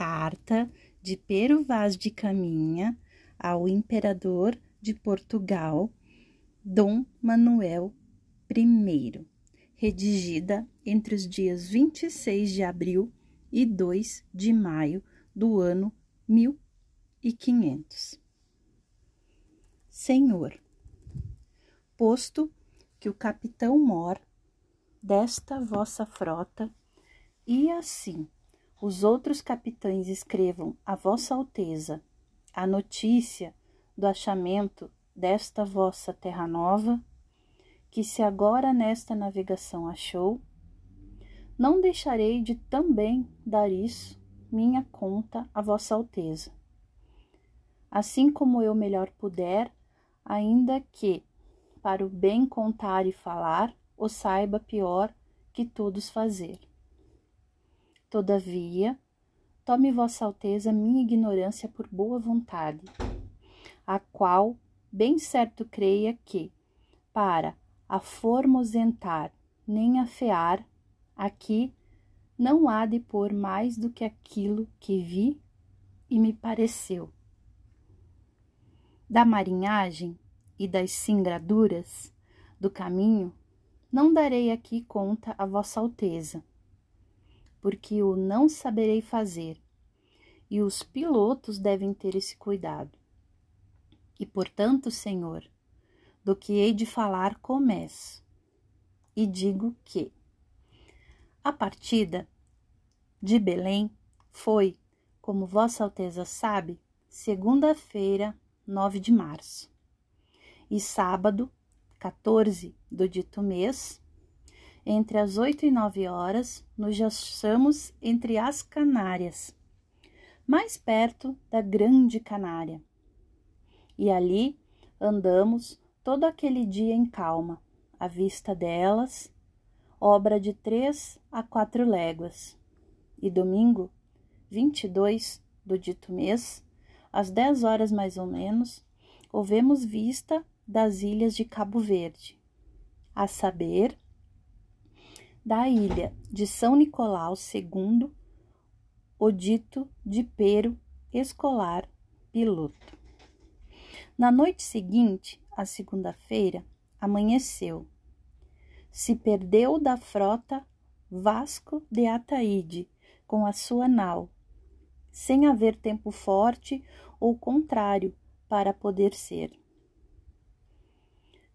carta de Pero Vaz de Caminha ao imperador de Portugal, Dom Manuel I, redigida entre os dias 26 de abril e 2 de maio do ano 1500. Senhor, posto que o capitão mor desta vossa frota e assim os outros capitães escrevam a Vossa Alteza a notícia do achamento desta vossa terra nova, que se agora nesta navegação achou, não deixarei de também dar isso minha conta a Vossa Alteza. Assim como eu melhor puder, ainda que, para o bem contar e falar, o saiba pior que todos fazer. Todavia, tome Vossa Alteza minha ignorância por boa vontade, a qual bem certo creia que, para a formosentar nem afear, aqui não há de pôr mais do que aquilo que vi e me pareceu. Da marinhagem e das singraduras do caminho, não darei aqui conta a Vossa Alteza, porque o não saberei fazer, e os pilotos devem ter esse cuidado. E portanto, Senhor, do que hei de falar começo, e digo que a partida de Belém foi, como Vossa Alteza sabe, segunda-feira, 9 de março, e sábado, 14 do dito mês, entre as oito e nove horas, nos achamos entre as Canárias, mais perto da Grande Canária. E ali andamos todo aquele dia em calma, à vista delas, obra de três a quatro léguas. E domingo, 22 do dito mês, às dez horas mais ou menos, houvemos vista das ilhas de Cabo Verde, a saber, da ilha de São Nicolau II, o dito de Pero escolar piloto. Na noite seguinte, a segunda-feira, amanheceu. Se perdeu da frota Vasco de Ataíde com a sua nau, sem haver tempo forte ou contrário para poder ser.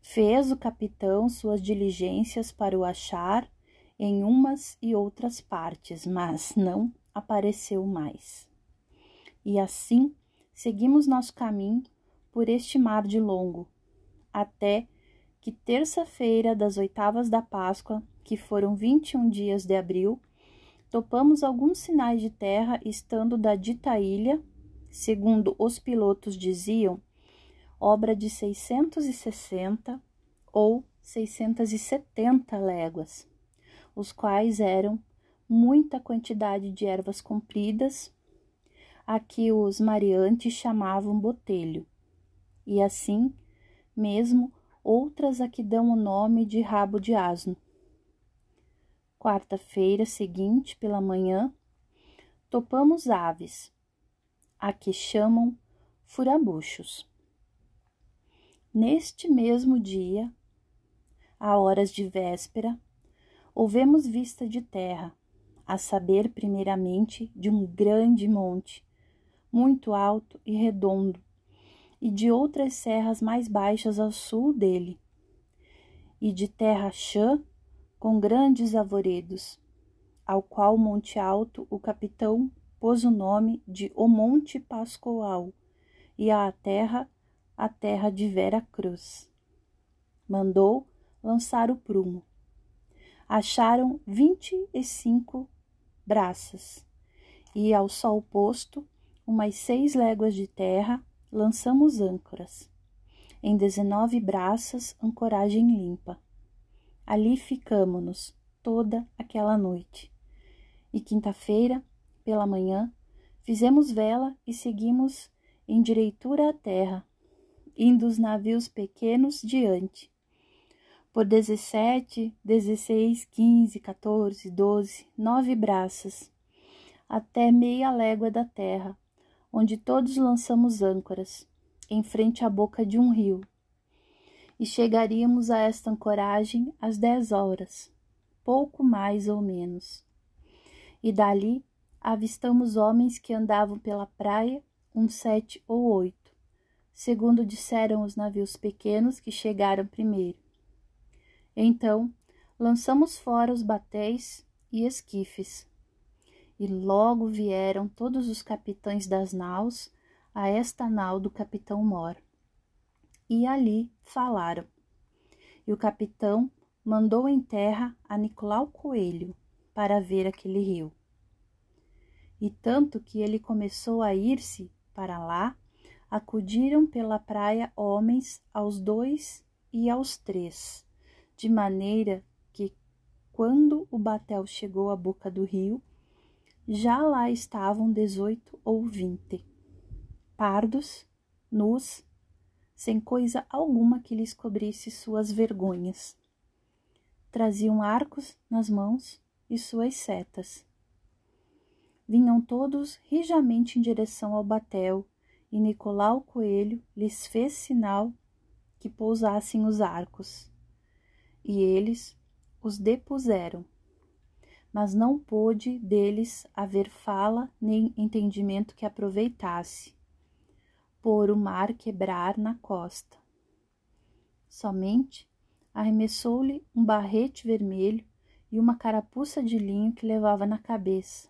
Fez o capitão suas diligências para o achar em umas e outras partes, mas não apareceu mais. E assim seguimos nosso caminho por este mar de longo, até que terça-feira das oitavas da Páscoa, que foram vinte e um dias de abril, topamos alguns sinais de terra estando da dita ilha, segundo os pilotos diziam, obra de 660 ou 670 léguas os quais eram muita quantidade de ervas compridas, a que os mariantes chamavam botelho, e assim mesmo outras a que dão o nome de rabo de asno. Quarta-feira seguinte, pela manhã, topamos aves, a que chamam furabuchos. Neste mesmo dia, a horas de véspera, Houvemos vista de terra, a saber, primeiramente, de um grande monte, muito alto e redondo, e de outras serras mais baixas ao sul dele, e de terra chã com grandes arvoredos, ao qual monte alto o capitão pôs o nome de O Monte Pascoal, e à terra a terra de Vera Cruz. Mandou lançar o prumo acharam vinte e cinco braças, e ao sol posto, umas seis léguas de terra, lançamos âncoras. Em dezenove braças, ancoragem limpa. Ali ficamo-nos toda aquela noite. E quinta-feira, pela manhã, fizemos vela e seguimos em direitura à terra, indo os navios pequenos diante, por 17, 16, 15, 14, 12, nove braças, até meia légua da terra, onde todos lançamos âncoras, em frente à boca de um rio. E chegaríamos a esta ancoragem às dez horas, pouco mais ou menos. E dali avistamos homens que andavam pela praia, uns sete ou oito, segundo disseram os navios pequenos que chegaram primeiro. Então lançamos fora os batéis e esquifes, e logo vieram todos os capitães das naus a esta nau do capitão Mor. E ali falaram. E o capitão mandou em terra a Nicolau Coelho para ver aquele rio. E tanto que ele começou a ir-se para lá, acudiram pela praia homens aos dois e aos três, de maneira que, quando o batel chegou à boca do rio, já lá estavam dezoito ou vinte, pardos, nus, sem coisa alguma que lhes cobrisse suas vergonhas. Traziam arcos nas mãos e suas setas. Vinham todos rijamente em direção ao batel, e Nicolau Coelho lhes fez sinal que pousassem os arcos. E eles os depuseram mas não pôde deles haver fala nem entendimento que aproveitasse, por o mar quebrar na costa. Somente arremessou-lhe um barrete vermelho e uma carapuça de linho que levava na cabeça,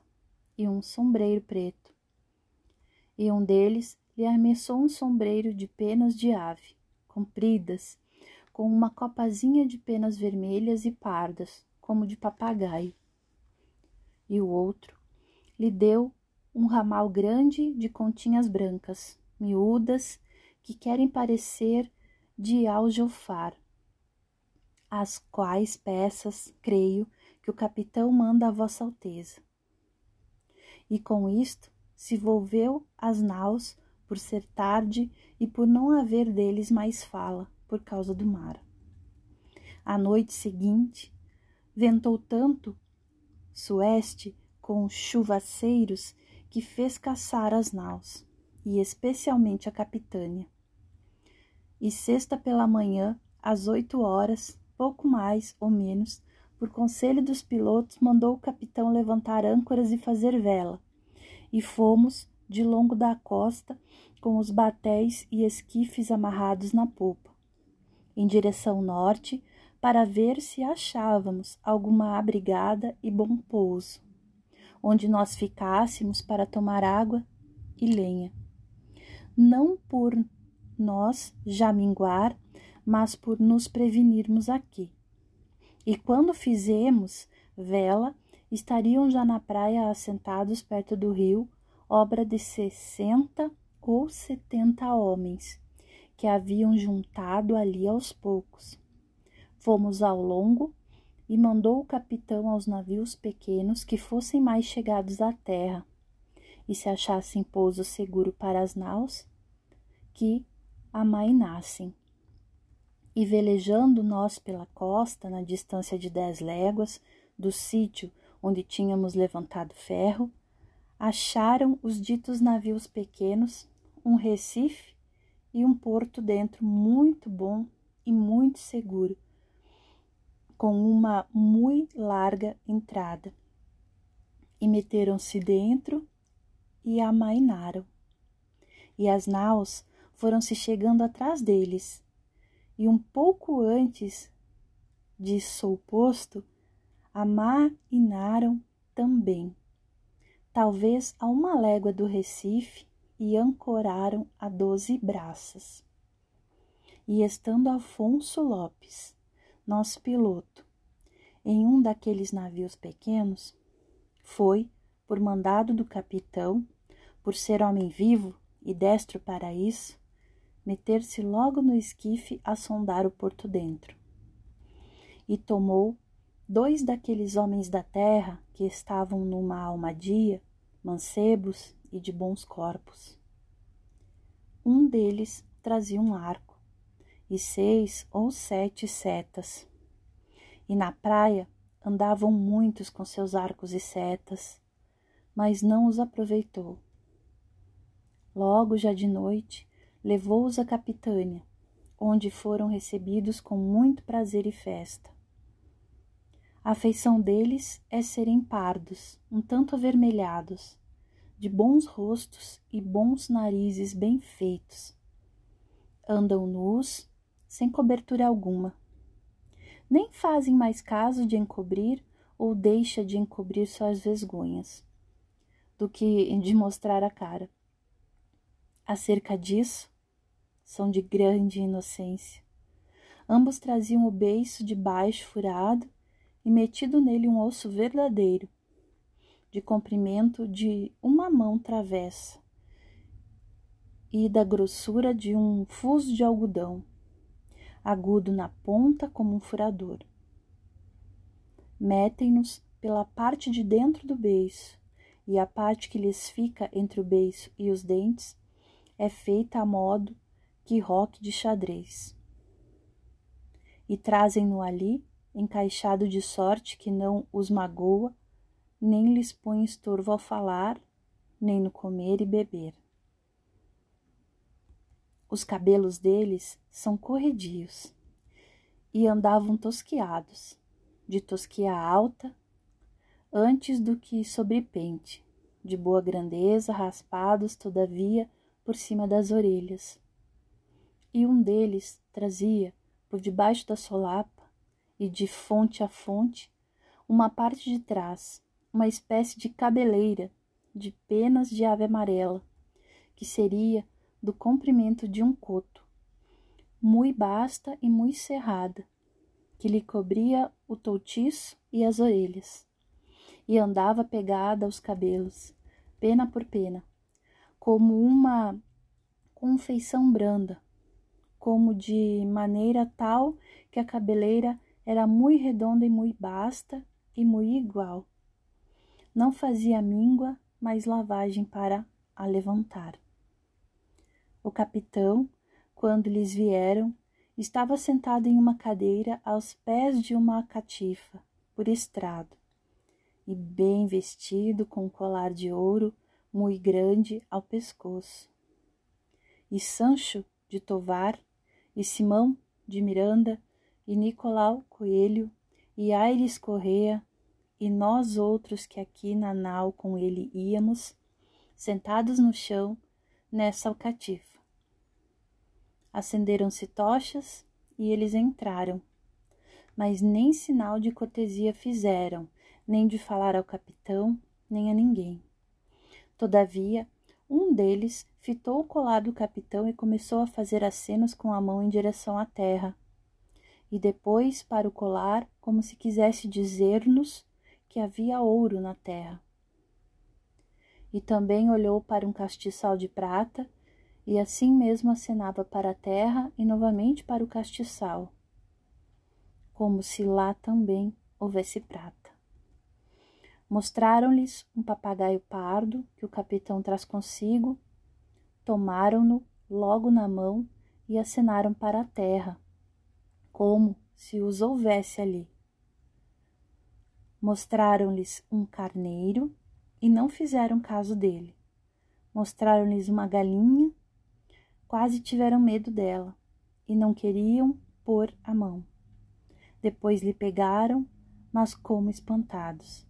e um sombreiro preto. E um deles lhe arremessou um sombreiro de penas de ave, compridas, com uma copazinha de penas vermelhas e pardas, como de papagaio e o outro lhe deu um ramal grande de continhas brancas, miúdas, que querem parecer de aljofar, as quais peças, creio, que o capitão manda a Vossa Alteza. E com isto se volveu às naus por ser tarde e por não haver deles mais fala, por causa do mar. A noite seguinte, ventou tanto sueste com chuvaceiros que fez caçar as naus, e especialmente a capitânia. E sexta pela manhã, às oito horas, pouco mais ou menos, por conselho dos pilotos, mandou o capitão levantar âncoras e fazer vela, e fomos de longo da costa com os batéis e esquifes amarrados na popa, em direção norte, para ver se achávamos alguma abrigada e bom pouso, onde nós ficássemos para tomar água e lenha. Não por nós já minguar, mas por nos prevenirmos aqui. E quando fizemos vela, estariam já na praia assentados perto do rio, obra de sessenta ou setenta homens, que haviam juntado ali aos poucos Fomos ao longo e mandou o capitão aos navios pequenos que fossem mais chegados à terra e se achassem pouso seguro para as naus, que amainassem. E velejando nós pela costa, na distância de dez léguas do sítio onde tínhamos levantado ferro, acharam os ditos navios pequenos um recife e um porto dentro muito bom e muito seguro, com uma muito larga entrada. E meteram-se dentro e amainaram. E as naus foram se chegando atrás deles, e um pouco antes de posto, amainaram também, talvez a uma légua do Recife, e ancoraram a doze braças. E estando Afonso Lopes nosso piloto, em um daqueles navios pequenos, foi, por mandado do capitão, por ser homem vivo e destro para isso, meter-se logo no esquife a sondar o porto dentro. E tomou dois daqueles homens da terra que estavam numa almadia, mancebos e de bons corpos. Um deles trazia um arco, e seis ou sete setas. E na praia andavam muitos com seus arcos e setas, mas não os aproveitou. Logo, já de noite, levou-os à capitânia, onde foram recebidos com muito prazer e festa. A feição deles é serem pardos, um tanto avermelhados, de bons rostos e bons narizes bem feitos. Andam nus, sem cobertura alguma. Nem fazem mais caso de encobrir ou deixa de encobrir suas vergonhas, do que de mostrar a cara. Acerca disso, são de grande inocência. Ambos traziam o beiço de baixo furado e metido nele um osso verdadeiro, de comprimento de uma mão travessa e da grossura de um fuso de algodão, agudo na ponta como um furador. Metem-nos pela parte de dentro do beiço, e a parte que lhes fica entre o beiço e os dentes é feita a modo que roque de xadrez. E trazem-no ali, encaixado de sorte que não os magoa nem lhes põe estorvo ao falar, nem no comer e beber. Os cabelos deles são corredios e andavam tosquiados, de tosquia alta, antes do que sobrepente, de boa grandeza, raspados, todavia, por cima das orelhas. E um deles trazia, por debaixo da solapa, e de fonte a fonte, uma parte de trás, uma espécie de cabeleira de penas de ave amarela, que seria do comprimento de um coto, muito basta e muito cerrada, que lhe cobria o toutiço e as orelhas, e andava pegada aos cabelos, pena por pena, como uma confeição branda, como de maneira tal que a cabeleira era muito redonda e muito basta e muito igual não fazia míngua, mas lavagem para a levantar. O capitão, quando lhes vieram, estava sentado em uma cadeira aos pés de uma catifa, por estrado, e bem vestido com um colar de ouro muito grande ao pescoço. E Sancho de Tovar, e Simão de Miranda, e Nicolau Coelho, e Aires Correa, e nós outros que aqui na nau com ele íamos, sentados no chão, nessa alcatifa. Acenderam-se tochas e eles entraram, mas nem sinal de cortesia fizeram, nem de falar ao capitão, nem a ninguém. Todavia, um deles fitou o colar do capitão e começou a fazer acenos com a mão em direção à terra, e depois para o colar, como se quisesse dizer-nos que havia ouro na terra. E também olhou para um castiçal de prata, e assim mesmo acenava para a terra e novamente para o castiçal, como se lá também houvesse prata. Mostraram-lhes um papagaio pardo que o capitão traz consigo, tomaram-no logo na mão e acenaram para a terra, como se os houvesse ali. Mostraram-lhes um carneiro e não fizeram caso dele. Mostraram-lhes uma galinha, quase tiveram medo dela e não queriam pôr a mão. Depois lhe pegaram, mas como espantados.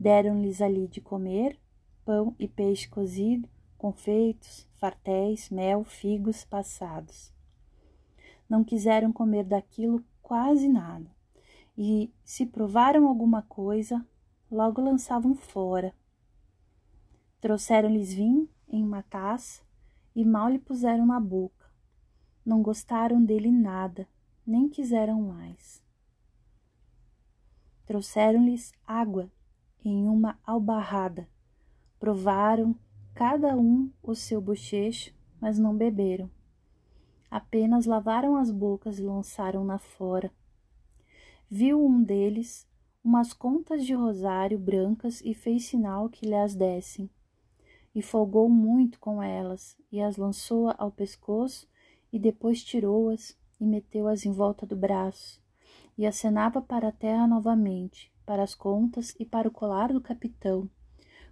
Deram-lhes ali de comer pão e peixe cozido, confeitos, fartéis, mel, figos passados. Não quiseram comer daquilo quase nada e, se provaram alguma coisa, logo lançavam fora. Trouxeram-lhes vinho em uma taça e mal lhe puseram na boca. Não gostaram dele nada, nem quiseram mais. Trouxeram-lhes água em uma albarrada. Provaram cada um o seu bochecho, mas não beberam. Apenas lavaram as bocas e lançaram-na fora viu um deles umas contas de rosário brancas e fez sinal que lhe as dessem. E folgou muito com elas, e as lançou ao pescoço, e depois tirou-as e meteu-as em volta do braço, e acenava para a terra novamente, para as contas e para o colar do capitão,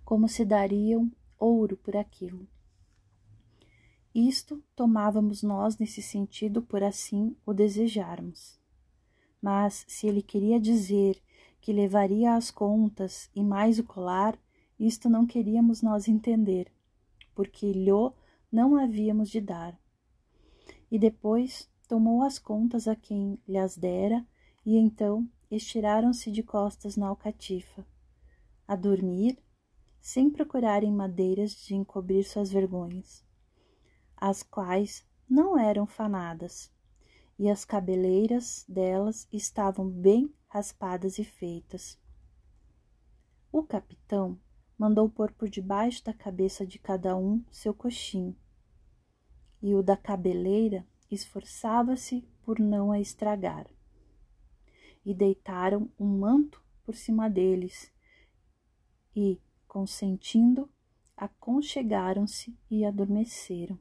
como se dariam ouro por aquilo. Isto tomávamos nós nesse sentido por assim o desejarmos. Mas se ele queria dizer que levaria as contas e mais o colar, isto não queríamos nós entender, porque lhe não havíamos de dar. E depois tomou as contas a quem lhe as dera, e então estiraram-se de costas na alcatifa, a dormir, sem procurarem madeiras de encobrir suas vergonhas as quais não eram fanadas, e as cabeleiras delas estavam bem raspadas e feitas. O capitão mandou pôr por debaixo da cabeça de cada um seu coxim, e o da cabeleira esforçava-se por não a estragar. E deitaram um manto por cima deles, e, consentindo, aconchegaram-se e adormeceram.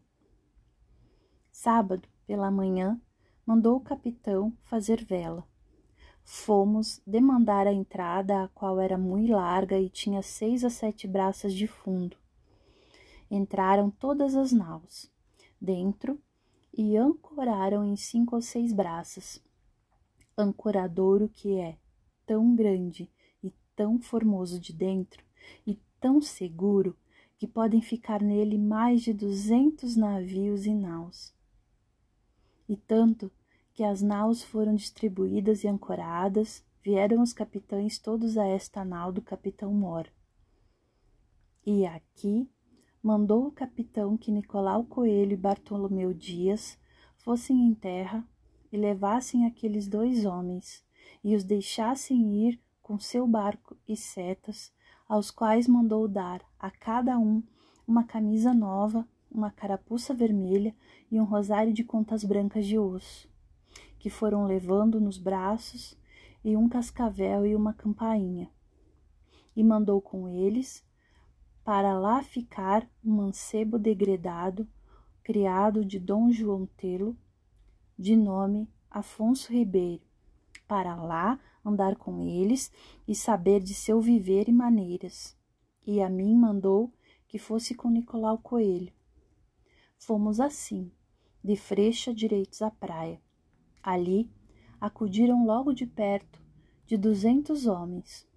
Sábado, pela manhã, mandou o capitão fazer vela. Fomos demandar a entrada, a qual era muito larga e tinha seis a sete braças de fundo. Entraram todas as naus dentro e ancoraram em cinco ou seis braças. Ancoradouro que é tão grande e tão formoso de dentro e tão seguro que podem ficar nele mais de duzentos navios e naus e tanto que as naus foram distribuídas e ancoradas, vieram os capitães todos a esta nau do capitão Mor. E aqui mandou o capitão que Nicolau Coelho e Bartolomeu Dias fossem em terra e levassem aqueles dois homens e os deixassem ir com seu barco e setas, aos quais mandou dar a cada um uma camisa nova uma carapuça vermelha e um rosário de contas brancas de osso, que foram levando nos braços, e um cascavel e uma campainha. E mandou com eles para lá ficar um mancebo degredado, criado de Dom João Telo, de nome Afonso Ribeiro, para lá andar com eles e saber de seu viver e maneiras. E a mim mandou que fosse com Nicolau Coelho, Fomos assim, de Frecha direitos à praia. Ali acudiram logo de perto de duzentos homens,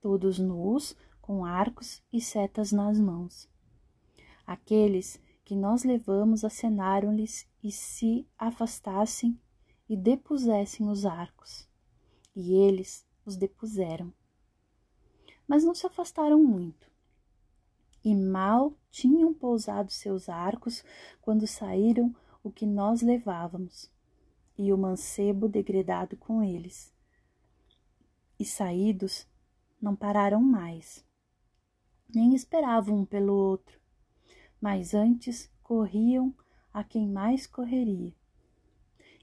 todos nus, com arcos e setas nas mãos. Aqueles que nós levamos acenaram-lhes e se afastassem e depusessem os arcos. E eles os depuseram. Mas não se afastaram muito e mal tinham pousado seus arcos quando saíram o que nós levávamos, e o mancebo degredado com eles. E saídos, não pararam mais, nem esperavam um pelo outro, mas antes corriam a quem mais correria.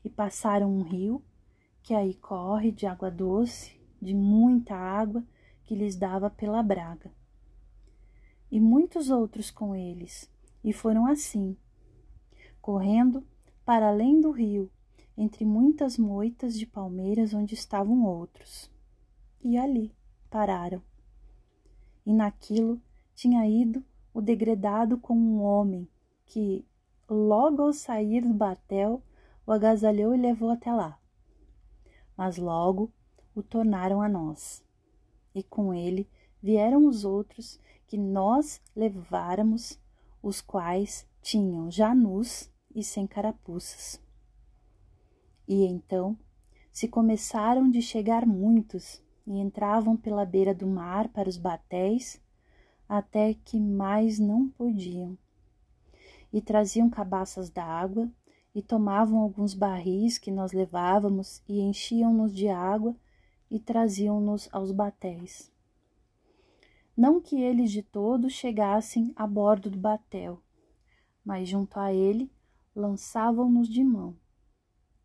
E passaram um rio, que aí corre de água doce, de muita água, que lhes dava pela braga e muitos outros com eles, e foram assim, correndo para além do rio, entre muitas moitas de palmeiras onde estavam outros. E ali pararam. E naquilo tinha ido o degredado com um homem que, logo ao sair do batel, o agasalhou e levou até lá. Mas logo o tornaram a nós. E com ele vieram os outros que nós leváramos, os quais tinham já nus e sem carapuças. E então se começaram de chegar muitos e entravam pela beira do mar para os batéis, até que mais não podiam. E traziam cabaças d'água e tomavam alguns barris que nós levávamos e enchiam-nos de água e traziam-nos aos batéis não que eles de todo chegassem a bordo do batel, mas junto a ele lançavam-nos de mão,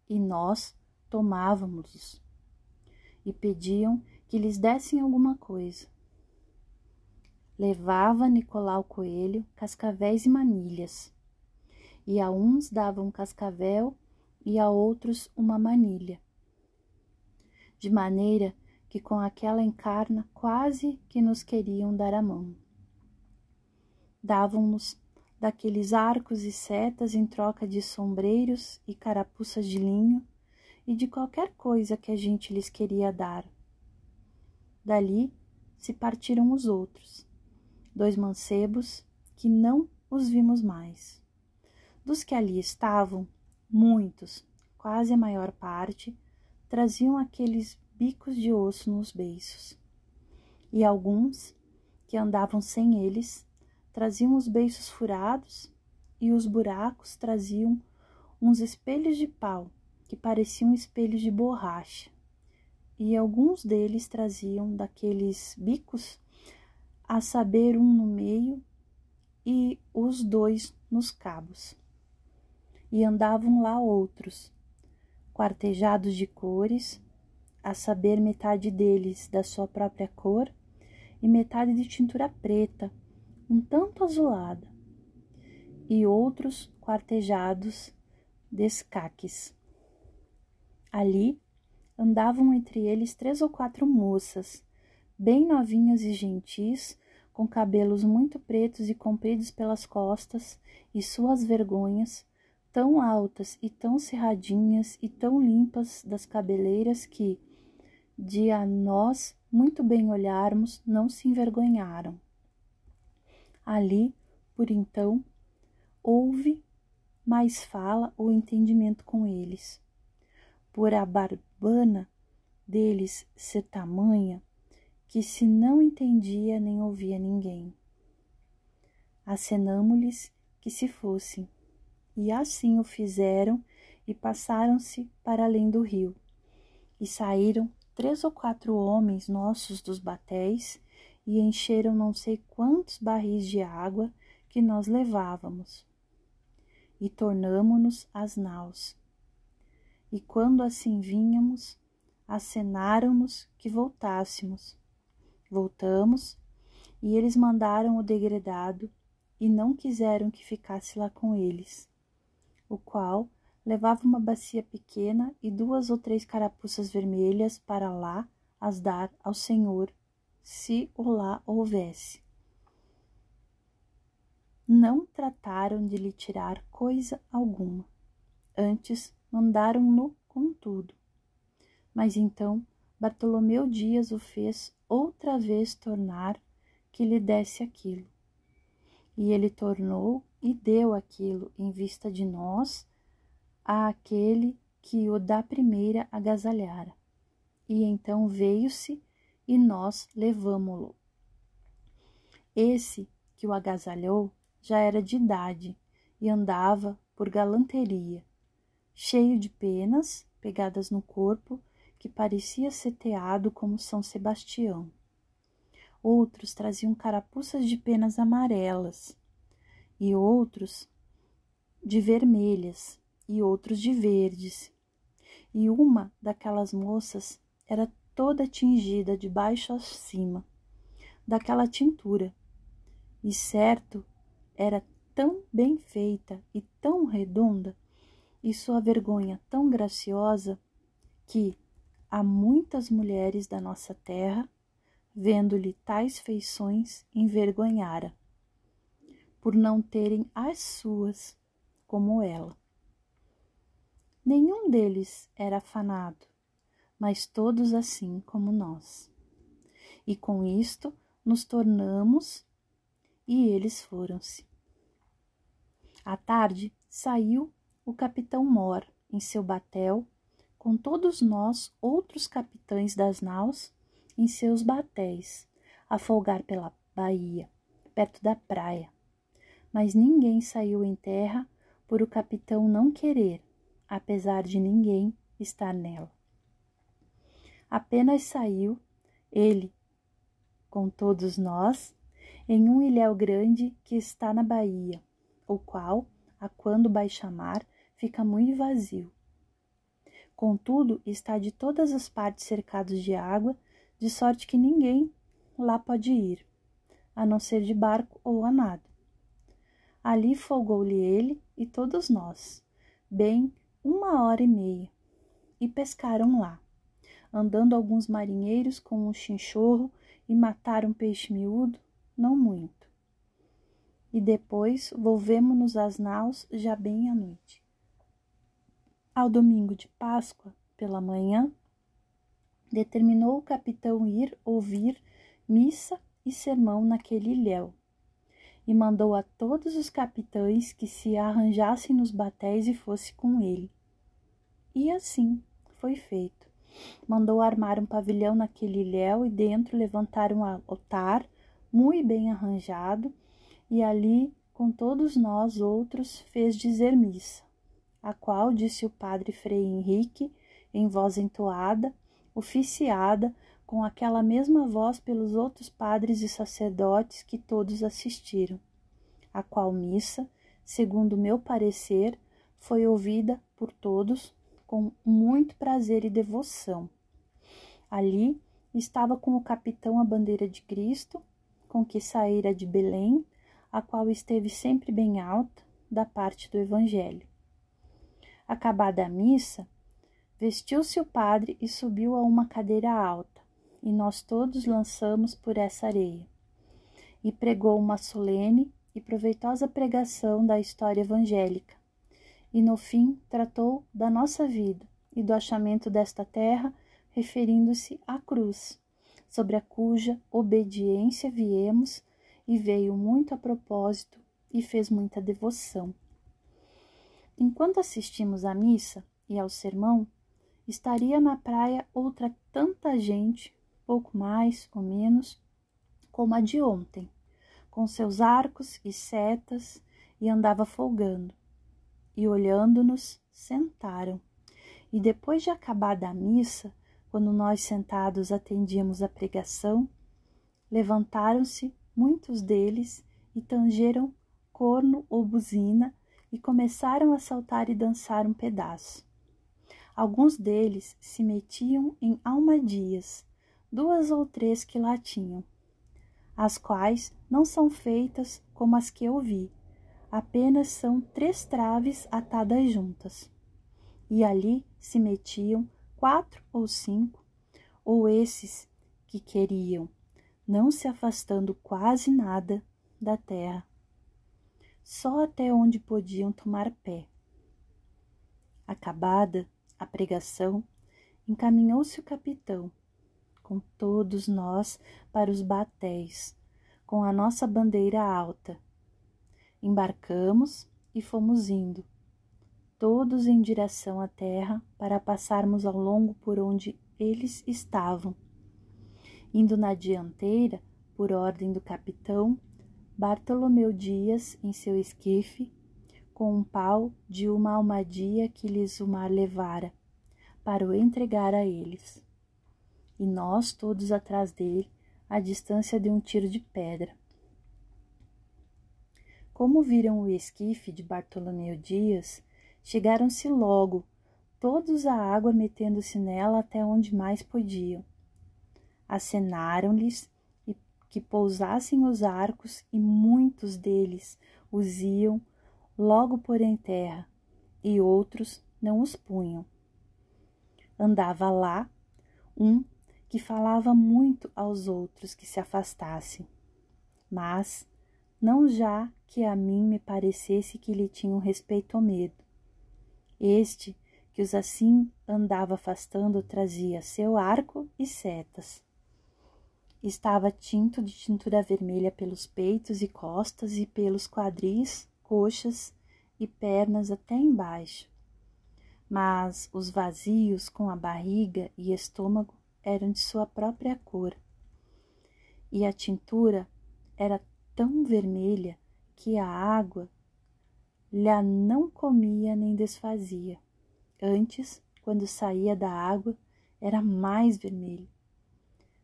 e nós tomávamos-os, e pediam que lhes dessem alguma coisa. Levava Nicolau Coelho cascavéis e manilhas, e a uns davam um cascavel e a outros uma manilha, de maneira que com aquela encarna quase que nos queriam dar a mão. davam-nos daqueles arcos e setas em troca de sombreiros e carapuças de linho e de qualquer coisa que a gente lhes queria dar. Dali se partiram os outros, dois mancebos que não os vimos mais. Dos que ali estavam, muitos, quase a maior parte, traziam aqueles bicos de osso nos beiços. E alguns, que andavam sem eles, traziam os beiços furados e os buracos traziam uns espelhos de pau que pareciam espelhos de borracha. E alguns deles traziam daqueles bicos, a saber, um no meio e os dois nos cabos e andavam lá outros, quartejados de cores, a saber, metade deles da sua própria cor e metade de tintura preta, um tanto azulada, e outros quartejados de escaques. Ali andavam entre eles três ou quatro moças, bem novinhas e gentis, com cabelos muito pretos e compridos pelas costas, e suas vergonhas tão altas e tão cerradinhas e tão limpas das cabeleiras que, de a nós muito bem olharmos, não se envergonharam. Ali, por então, houve mais fala ou entendimento com eles. Por a barbana deles ser tamanha que se não entendia nem ouvia ninguém. Acenamo-lhes que se fossem e assim o fizeram e passaram-se para além do rio. E saíram três ou quatro homens nossos dos batéis e encheram não sei quantos barris de água que nós levávamos. E tornamo-nos as naus. E quando assim vínhamos, acenaram-nos que voltássemos. Voltamos, e eles mandaram o degredado e não quiseram que ficasse lá com eles o qual levava uma bacia pequena e duas ou três carapuças vermelhas para lá as dar ao Senhor, se o lá houvesse. Não trataram de lhe tirar coisa alguma, antes mandaram-no com tudo. Mas então Bartolomeu Dias o fez outra vez tornar que lhe desse aquilo. E ele tornou e deu aquilo em vista de nós àquele que o da primeira agasalhara. E então veio-se e nós levamo-lo. Esse que o agasalhou já era de idade e andava por galanteria, cheio de penas pegadas no corpo, que parecia seteado como São Sebastião. Outros traziam carapuças de penas amarelas, e outros de vermelhas e outros de verdes. E uma daquelas moças era toda tingida de baixo a cima, daquela tintura. E certo, era tão bem feita e tão redonda, e sua vergonha tão graciosa, que há muitas mulheres da nossa terra, vendo-lhe tais feições, envergonhara por não terem as suas como ela. Nenhum deles era afanado, mas todos assim como nós. E com isto nos tornamos e eles foram-se. À tarde saiu o capitão Mor em seu batel, com todos nós, outros capitães das naus, em seus batéis, a folgar pela baía, perto da praia mas ninguém saiu em terra por o capitão não querer, apesar de ninguém estar nela. Apenas saiu ele, com todos nós, em um ilhéu grande que está na baía, o qual, a quando baixa mar, fica muito vazio. Contudo, está de todas as partes cercado de água, de sorte que ninguém lá pode ir, a não ser de barco ou a nado. Ali folgou-lhe ele e todos nós, bem uma hora e meia, e pescaram lá, andando alguns marinheiros com um chinchorro e mataram peixe miúdo, não muito. e depois volvemo-nos às naus já bem à noite. Ao domingo de Páscoa, pela manhã, determinou o capitão ir ouvir missa e sermão naquele ilhéu, e mandou a todos os capitães que se arranjassem nos batéis e fosse com ele. E assim foi feito. Mandou armar um pavilhão naquele ilhéu e dentro levantar um altar muito bem arranjado, e ali com todos nós outros fez dizer missa, a qual disse o padre Frei Henrique em voz entoada, oficiada com aquela mesma voz pelos outros padres e sacerdotes que todos assistiram, a qual missa, segundo meu parecer, foi ouvida por todos com muito prazer e devoção. Ali estava com o capitão a bandeira de Cristo, com que saíra de Belém, a qual esteve sempre bem alta, da parte do Evangelho. Acabada a missa, vestiu-se o padre e subiu a uma cadeira alta, e nós todos lançamos por essa areia. E pregou uma solene e proveitosa pregação da história evangélica, e no fim tratou da nossa vida e do achamento desta terra, referindo-se à cruz, sobre a cuja obediência viemos e veio muito a propósito e fez muita devoção. Enquanto assistimos à missa e ao sermão, estaria na praia outra tanta gente pouco mais ou menos, como a de ontem, com seus arcos e setas, e andava folgando. E olhando-nos, sentaram. E depois de acabada a missa, quando nós sentados atendíamos a pregação, levantaram-se muitos deles e tangeram corno ou buzina e começaram a saltar e dançar um pedaço. Alguns deles se metiam em almadias, duas ou três que lá tinham, as quais não são feitas como as que eu vi, apenas são três traves atadas juntas. E ali se metiam quatro ou cinco, ou esses que queriam, não se afastando quase nada da terra, só até onde podiam tomar pé. Acabada a pregação, encaminhou-se o capitão com todos nós para os batéis, com a nossa bandeira alta. Embarcamos e fomos indo, todos em direção à terra, para passarmos ao longo por onde eles estavam. Indo na dianteira, por ordem do capitão, Bartolomeu Dias em seu esquife, com um pau de uma almadia que lhes o mar levara, para o entregar a eles e nós todos atrás dele, à distância de um tiro de pedra. Como viram o esquife de Bartolomeu Dias, chegaram-se logo, todos à água metendo-se nela até onde mais podiam. Acenaram-lhes que pousassem os arcos e muitos deles os iam logo por em terra, e outros não os punham. Andava lá um que falava muito aos outros que se afastassem, mas não já que a mim me parecesse que lhe tinham respeito ou medo. Este, que os assim andava afastando, trazia seu arco e setas. Estava tinto de tintura vermelha pelos peitos e costas e pelos quadris, coxas e pernas até embaixo. Mas os vazios com a barriga e estômago eram de sua própria cor, e a tintura era tão vermelha que a água lhe não comia nem desfazia. Antes, quando saía da água, era mais vermelho.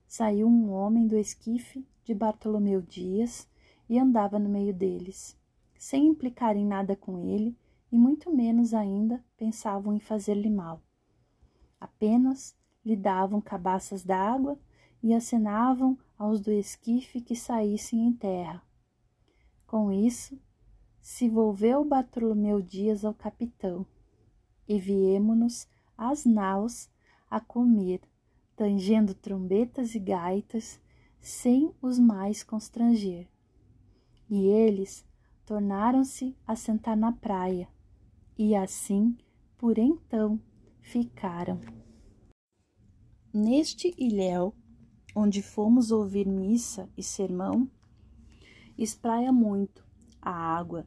Saiu um homem do esquife de Bartolomeu Dias e andava no meio deles, sem implicar em nada com ele e muito menos ainda pensavam em fazer-lhe mal. Apenas lhe davam cabaças d'água e acenavam aos do esquife que saíssem em terra. Com isso, se volveu Bartolomeu Dias ao capitão, e viemo-nos às naus a comer, tangendo trombetas e gaitas, sem os mais constranger. E eles tornaram-se a sentar na praia, e assim, por então, ficaram. Neste ilhéu, onde fomos ouvir missa e sermão, espraia muito a água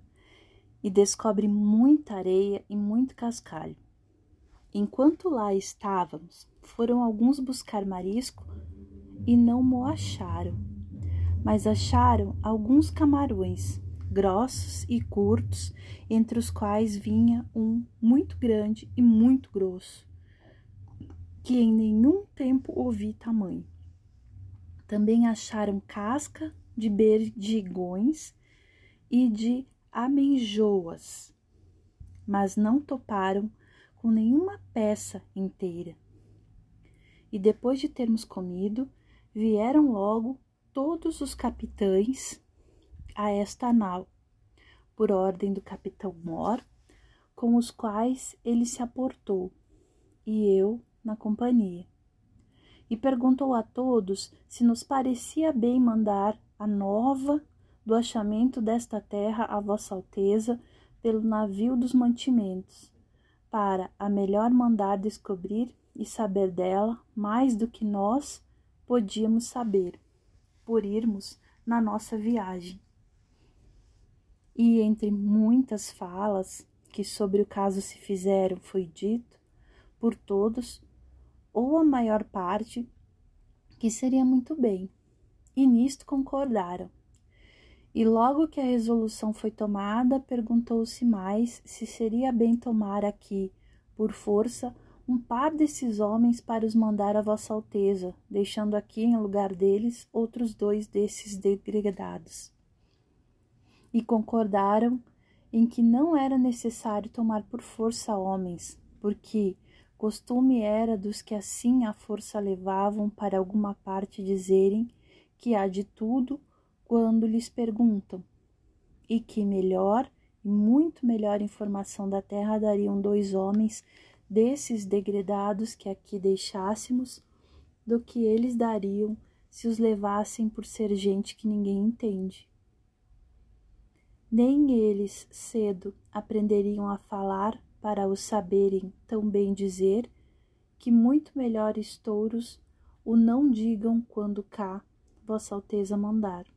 e descobre muita areia e muito cascalho. Enquanto lá estávamos, foram alguns buscar marisco e não mo acharam, mas acharam alguns camarões, grossos e curtos, entre os quais vinha um muito grande e muito grosso, que em nenhum tempo ouvi tamanho. Também acharam casca de berdigões e de amenjoas, mas não toparam com nenhuma peça inteira. E depois de termos comido, vieram logo todos os capitães a esta nau, por ordem do capitão Mor, com os quais ele se aportou, e eu na companhia. E perguntou a todos se nos parecia bem mandar a nova do achamento desta terra a Vossa Alteza pelo navio dos mantimentos, para a melhor mandar descobrir e saber dela mais do que nós podíamos saber, por irmos na nossa viagem. E entre muitas falas que sobre o caso se fizeram, foi dito por todos, ou a maior parte, que seria muito bem, e nisto concordaram. E logo que a resolução foi tomada, perguntou-se mais se seria bem tomar aqui, por força, um par desses homens para os mandar a Vossa Alteza, deixando aqui em lugar deles outros dois desses degradados e concordaram em que não era necessário tomar por força homens, porque costume era dos que assim a força levavam para alguma parte dizerem que há de tudo quando lhes perguntam, e que melhor e muito melhor informação da terra dariam dois homens desses degredados que aqui deixássemos do que eles dariam se os levassem por ser gente que ninguém entende. Nem eles cedo aprenderiam a falar para o saberem tão bem dizer, que muito melhores touros o não digam quando cá Vossa Alteza mandar.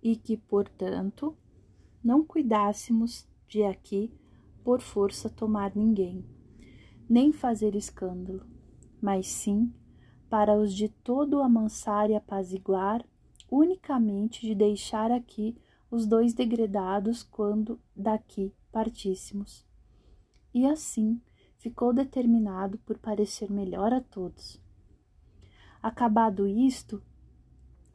E que, portanto, não cuidássemos de aqui por força tomar ninguém, nem fazer escândalo, mas sim para os de todo amansar e apaziguar, unicamente de deixar aqui os dois degredados quando daqui partíssemos. E assim ficou determinado por parecer melhor a todos. Acabado isto,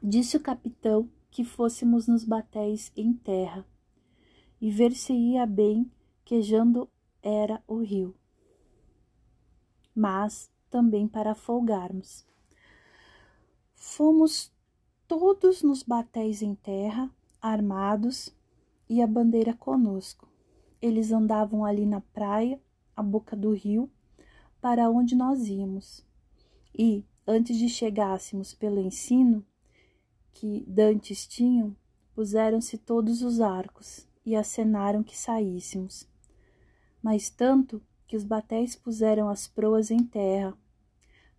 disse o capitão que fôssemos nos batéis em terra, e ver-se-ia bem quejando era o rio, mas também para folgarmos. Fomos todos nos batéis em terra, armados e a bandeira conosco. Eles andavam ali na praia, à boca do rio, para onde nós íamos. E, antes de chegássemos pelo ensino que dantes tinham, puseram-se todos os arcos e acenaram que saíssemos. Mas tanto que os batéis puseram as proas em terra,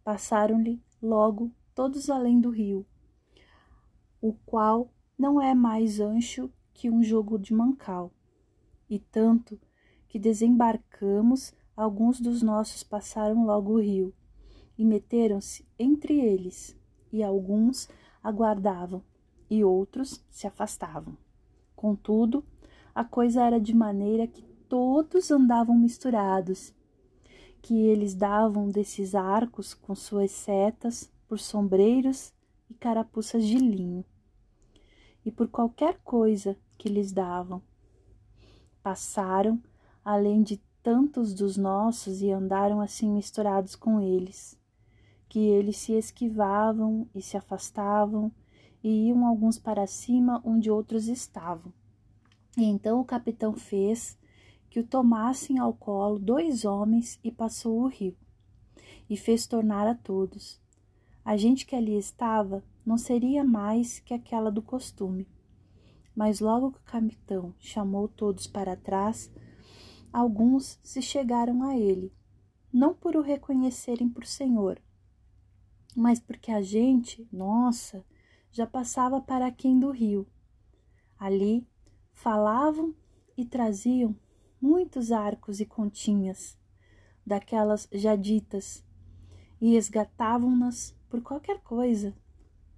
passaram-lhe logo todos além do rio, o qual não é mais ancho que um jogo de mancal. E tanto que desembarcamos, alguns dos nossos passaram logo o rio e meteram-se entre eles, e alguns aguardavam e outros se afastavam. Contudo, a coisa era de maneira que todos andavam misturados, que eles davam desses arcos com suas setas por sombreiros e carapuças de linho e por qualquer coisa que lhes davam. Passaram além de tantos dos nossos e andaram assim misturados com eles, que eles se esquivavam e se afastavam e iam alguns para cima onde outros estavam. E então o capitão fez que o tomassem ao colo dois homens e passou o rio, e fez tornar a todos. A gente que ali estava não seria mais que aquela do costume. Mas logo que o capitão chamou todos para trás, alguns se chegaram a ele, não por o reconhecerem por senhor, mas porque a gente, nossa, já passava para aquém do rio. Ali falavam e traziam muitos arcos e continhas, daquelas já ditas, e resgatavam-nas por qualquer coisa,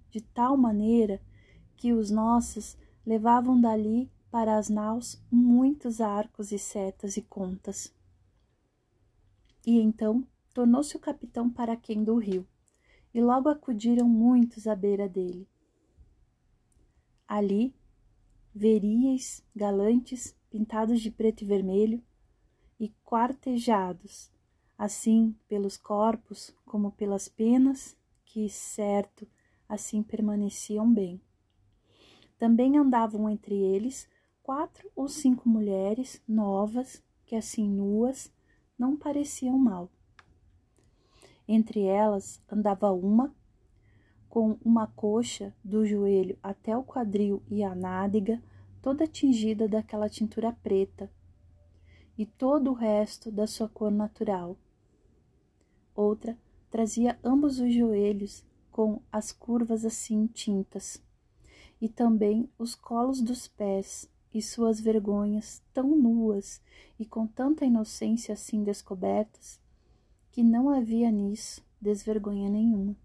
de tal maneira que os nossos levavam dali para as naus muitos arcos e setas e contas. E então tornou-se o capitão para quem do rio, e logo acudiram muitos à beira dele. Ali veríeis galantes pintados de preto e vermelho e quartejados, assim pelos corpos como pelas penas, que, certo, assim permaneciam bem. Também andavam entre eles quatro ou cinco mulheres novas, que assim nuas não pareciam mal. Entre elas andava uma com uma coxa do joelho até o quadril e a nádega toda tingida daquela tintura preta, e todo o resto da sua cor natural. Outra trazia ambos os joelhos com as curvas assim tintas, e também os colos dos pés e suas vergonhas tão nuas e com tanta inocência assim descobertas, que não havia nisso desvergonha nenhuma.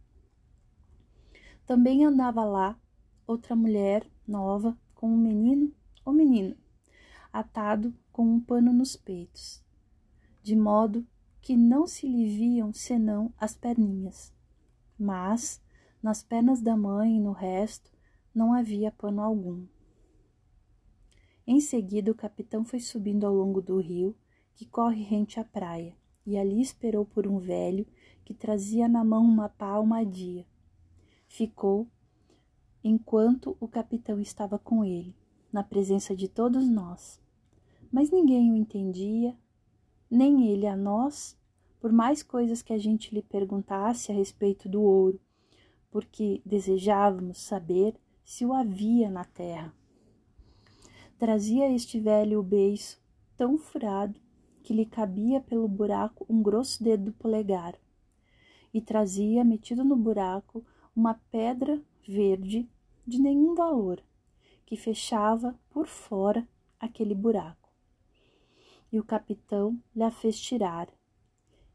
Também andava lá outra mulher nova com um menino ou menina atado com um pano nos peitos, de modo que não se lhe viam senão as perninhas. Mas nas pernas da mãe e no resto não havia pano algum. Em seguida, o capitão foi subindo ao longo do rio, que corre rente à praia, e ali esperou por um velho que trazia na mão uma pá almadia. Ficou enquanto o capitão estava com ele, na presença de todos nós. Mas ninguém o entendia, nem ele a nós, por mais coisas que a gente lhe perguntasse a respeito do ouro, porque desejávamos saber se o havia na terra. Trazia este velho o beiço tão furado que lhe cabia pelo buraco um grosso dedo do polegar, e trazia metido no buraco uma pedra verde de nenhum valor, que fechava por fora aquele buraco. E o capitão lhe fez tirar,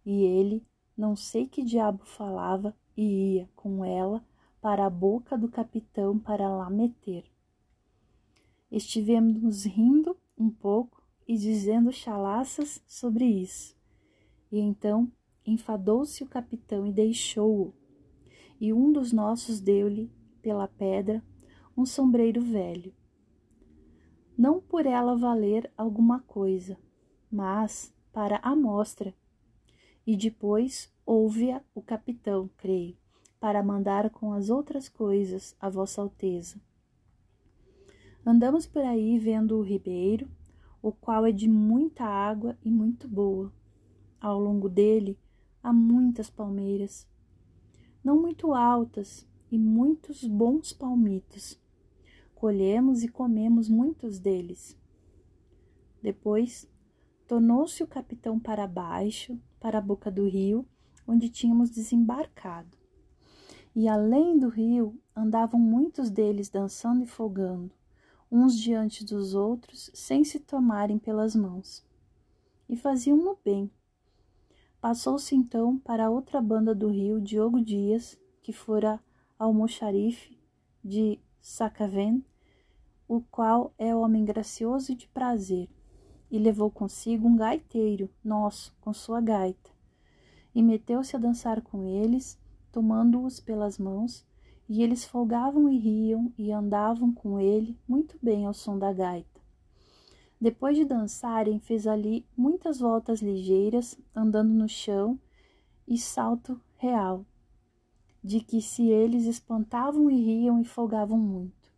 e ele, não sei que diabo falava, e ia com ela para a boca do capitão para lá meter. Estivemos rindo um pouco e dizendo chalaças sobre isso. E então enfadou-se o capitão e deixou-o. E um dos nossos deu-lhe, pela pedra, um sombreiro velho. Não por ela valer alguma coisa, mas para a mostra. E depois ouve-a o capitão, creio, para mandar com as outras coisas a Vossa Alteza. Andamos por aí vendo o ribeiro, o qual é de muita água e muito boa. Ao longo dele há muitas palmeiras, não muito altas, e muitos bons palmitos. Colhemos e comemos muitos deles. Depois, tornou-se o capitão para baixo, para a boca do rio, onde tínhamos desembarcado. E além do rio andavam muitos deles dançando e folgando uns diante dos outros, sem se tomarem pelas mãos. E faziam-no bem. Passou-se então para outra banda do rio Diogo Dias, que fora ao mocharife de Sacaven, o qual é homem gracioso e de prazer, e levou consigo um gaiteiro nosso com sua gaita, e meteu-se a dançar com eles, tomando-os pelas mãos, e eles folgavam e riam e andavam com ele muito bem ao som da gaita. Depois de dançarem, fez ali muitas voltas ligeiras, andando no chão e salto real, de que se eles espantavam e riam e folgavam muito.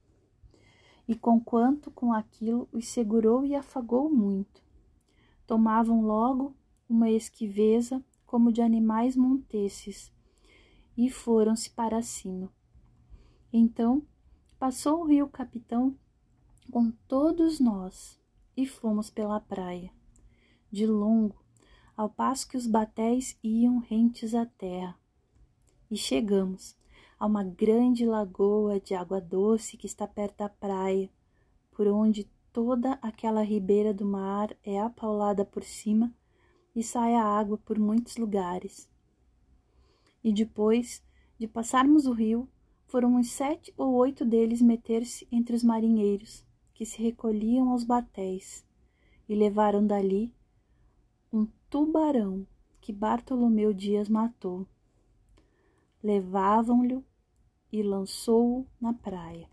E conquanto com aquilo os segurou e afagou muito. Tomavam logo uma esquiveza como de animais montesses e foram-se para cima. Então passou o rio capitão com todos nós e fomos pela praia, de longo, ao passo que os batéis iam rentes à terra. E chegamos a uma grande lagoa de água doce que está perto da praia, por onde toda aquela ribeira do mar é apaulada por cima e sai a água por muitos lugares. E depois de passarmos o rio, foram uns sete ou oito deles meter-se entre os marinheiros, que se recolhiam aos batéis, e levaram dali um tubarão que Bartolomeu Dias matou. Levavam-lhe e lançou-o na praia.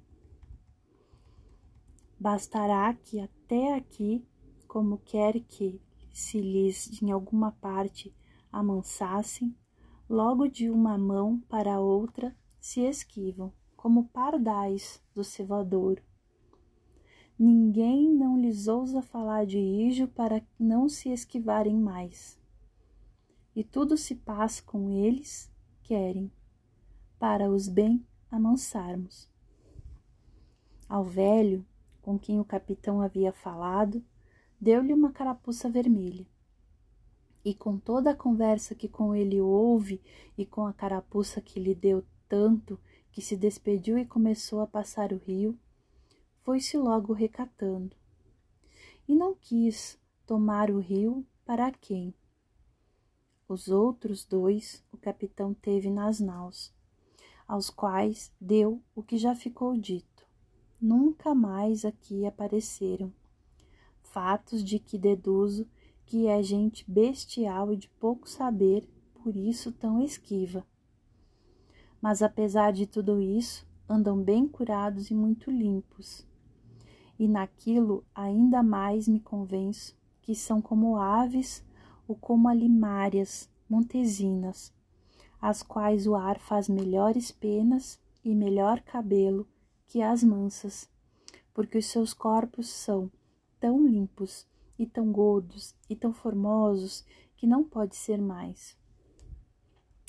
Bastará que até aqui, como quer que se lhes em alguma parte amansassem, logo de uma mão para outra se esquivam, como pardais do cevadouro. Ninguém não lhes ousa falar de Ijo para não se esquivarem mais. E tudo se passa com eles, querem, para os bem amansarmos. Ao velho, com quem o capitão havia falado, deu-lhe uma carapuça vermelha. E com toda a conversa que com ele houve e com a carapuça que lhe deu tanto que se despediu e começou a passar o rio, foi-se logo recatando. E não quis tomar o rio para quem? Os outros dois o capitão teve nas naus, aos quais deu o que já ficou dito. Nunca mais aqui apareceram fatos de que deduzo que é gente bestial e de pouco saber, por isso tão esquiva. Mas apesar de tudo isso, andam bem curados e muito limpos. E naquilo ainda mais me convenço que são como aves ou como alimárias montesinas, as quais o ar faz melhores penas e melhor cabelo que as mansas, porque os seus corpos são tão limpos e tão gordos e tão formosos que não pode ser mais.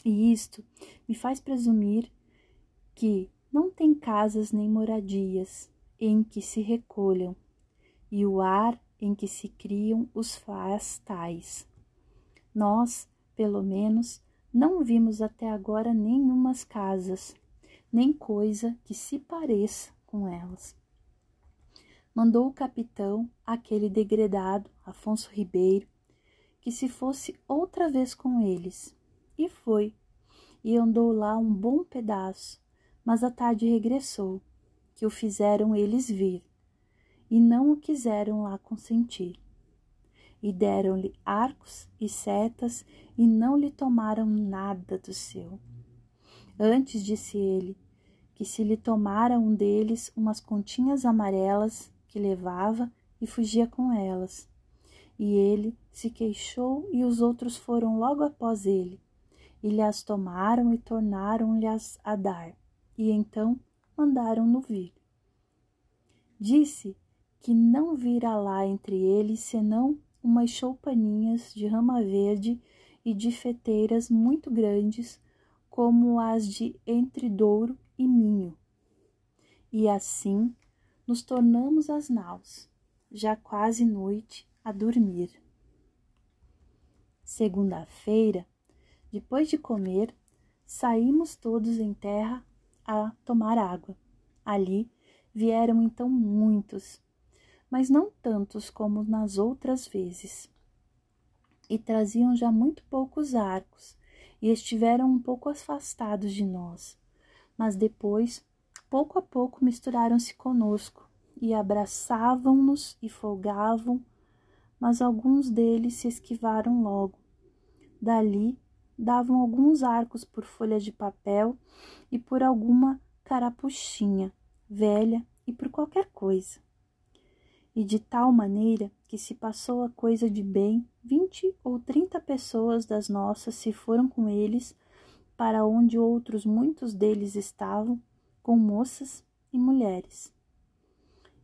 E isto me faz presumir que não tem casas nem moradias em que se recolham, e o ar em que se criam os faz tais. Nós, pelo menos, não vimos até agora nenhumas casas, nem coisa que se pareça com elas mandou o capitão, aquele degredado, Afonso Ribeiro, que se fosse outra vez com eles. E foi, e andou lá um bom pedaço, mas à tarde regressou, que o fizeram eles vir, e não o quiseram lá consentir. E deram-lhe arcos e setas, e não lhe tomaram nada do seu. Antes disse ele, que se lhe tomara um deles umas continhas amarelas que levava e fugia com elas. E ele se queixou e os outros foram logo após ele, e lhe as tomaram e tornaram-lhes a dar, e então mandaram-no vir. Disse que não vira lá entre eles senão umas choupaninhas de rama verde e de feteiras muito grandes, como as de entre Douro e Minho. E assim nos tornamos as naus, já quase noite, a dormir. Segunda-feira, depois de comer, saímos todos em terra a tomar água. Ali vieram então muitos, mas não tantos como nas outras vezes. E traziam já muito poucos arcos, e estiveram um pouco afastados de nós. Mas depois pouco a pouco misturaram-se conosco e abraçavam-nos e folgavam, mas alguns deles se esquivaram logo. Dali davam alguns arcos por folha de papel e por alguma carapuchinha velha e por qualquer coisa. E de tal maneira que se passou a coisa de bem, vinte ou trinta pessoas das nossas se foram com eles para onde outros muitos deles estavam com moças e mulheres.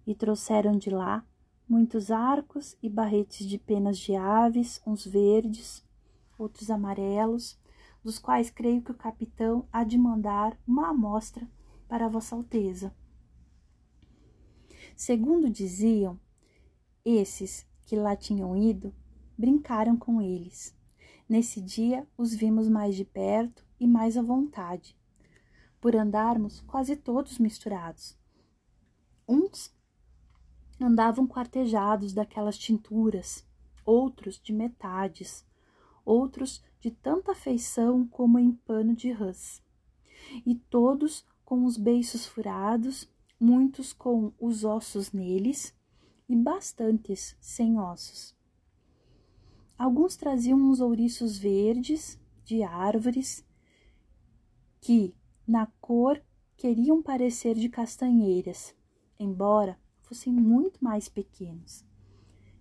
E trouxeram de lá muitos arcos e barretes de penas de aves, uns verdes, outros amarelos, dos quais creio que o capitão há de mandar uma amostra para Vossa Alteza. Segundo diziam, esses que lá tinham ido brincaram com eles. Nesse dia os vimos mais de perto e mais à vontade, por andarmos quase todos misturados. Uns andavam quartejados daquelas tinturas, outros de metades, outros de tanta feição como em pano de rãs, e todos com os beiços furados, muitos com os ossos neles e bastantes sem ossos. Alguns traziam uns ouriços verdes de árvores que, na cor, queriam parecer de castanheiras, embora fossem muito mais pequenos,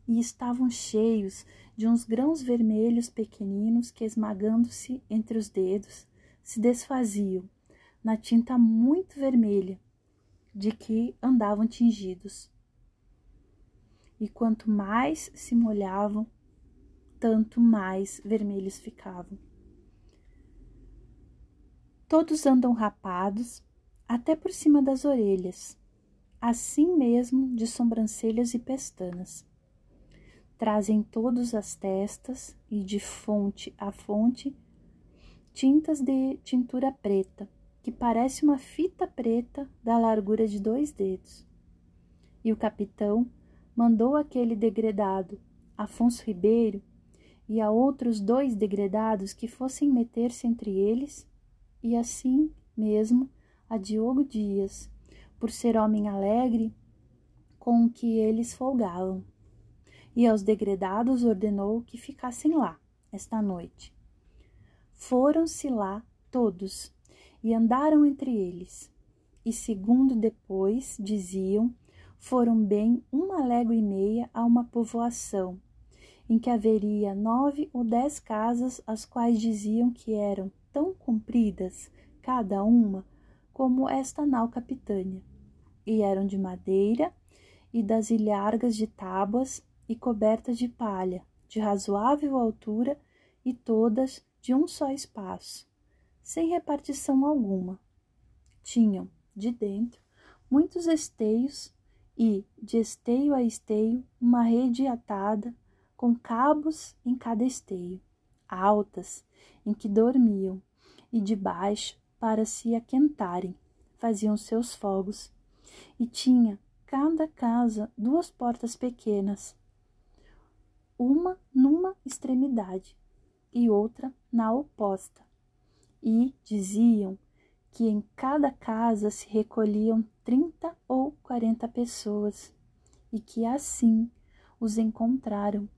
e estavam cheios de uns grãos vermelhos pequeninos que, esmagando-se entre os dedos, se desfaziam na tinta muito vermelha de que andavam tingidos e quanto mais se molhavam, tanto mais vermelhos ficavam. Todos andam rapados até por cima das orelhas, assim mesmo de sobrancelhas e pestanas. Trazem todos as testas e de fonte a fonte tintas de tintura preta, que parece uma fita preta da largura de dois dedos. E o capitão mandou aquele degredado, Afonso Ribeiro, e a outros dois degredados que fossem meter-se entre eles, e assim mesmo a Diogo Dias, por ser homem alegre com que eles folgavam. E aos degredados ordenou que ficassem lá esta noite. Foram-se lá todos e andaram entre eles. E segundo depois diziam, foram bem uma légua e meia a uma povoação, em que haveria nove ou dez casas, as quais diziam que eram tão compridas, cada uma, como esta nau capitânia, e eram de madeira e das ilhargas de tábuas e cobertas de palha, de razoável altura e todas de um só espaço, sem repartição alguma. Tinham, de dentro, muitos esteios e, de esteio a esteio, uma rede atada, com cabos em cada esteio, altas, em que dormiam, e debaixo, para se aquentarem, faziam seus fogos, e tinha cada casa duas portas pequenas, uma numa extremidade e outra na oposta. E diziam que em cada casa se recolhiam trinta ou quarenta pessoas, e que assim os encontraram,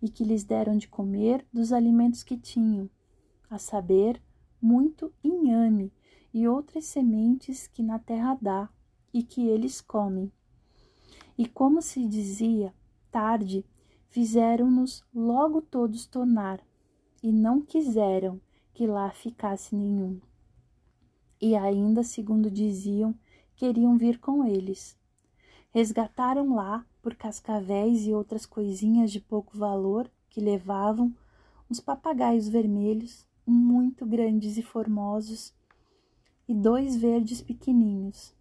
e que lhes deram de comer dos alimentos que tinham, a saber, muito inhame e outras sementes que na terra dá, e que eles comem. E como se dizia, tarde, fizeram-nos logo todos tornar, e não quiseram que lá ficasse nenhum e ainda, segundo diziam, queriam vir com eles. Resgataram lá, por cascavéis e outras coisinhas de pouco valor que levavam, uns papagaios vermelhos, muito grandes e formosos, e dois verdes pequeninhos,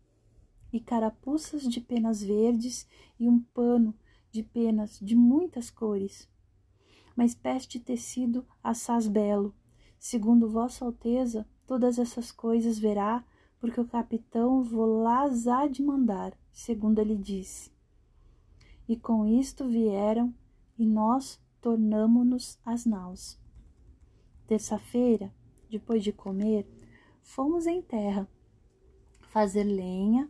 e carapuças de penas verdes e um pano de penas de muitas cores. Espécie de tecido assaz belo, segundo Vossa Alteza, Todas essas coisas verá, porque o capitão volás há de mandar, segundo ele disse. E com isto vieram, e nós tornamo-nos as naus. Terça-feira, depois de comer, fomos em terra fazer lenha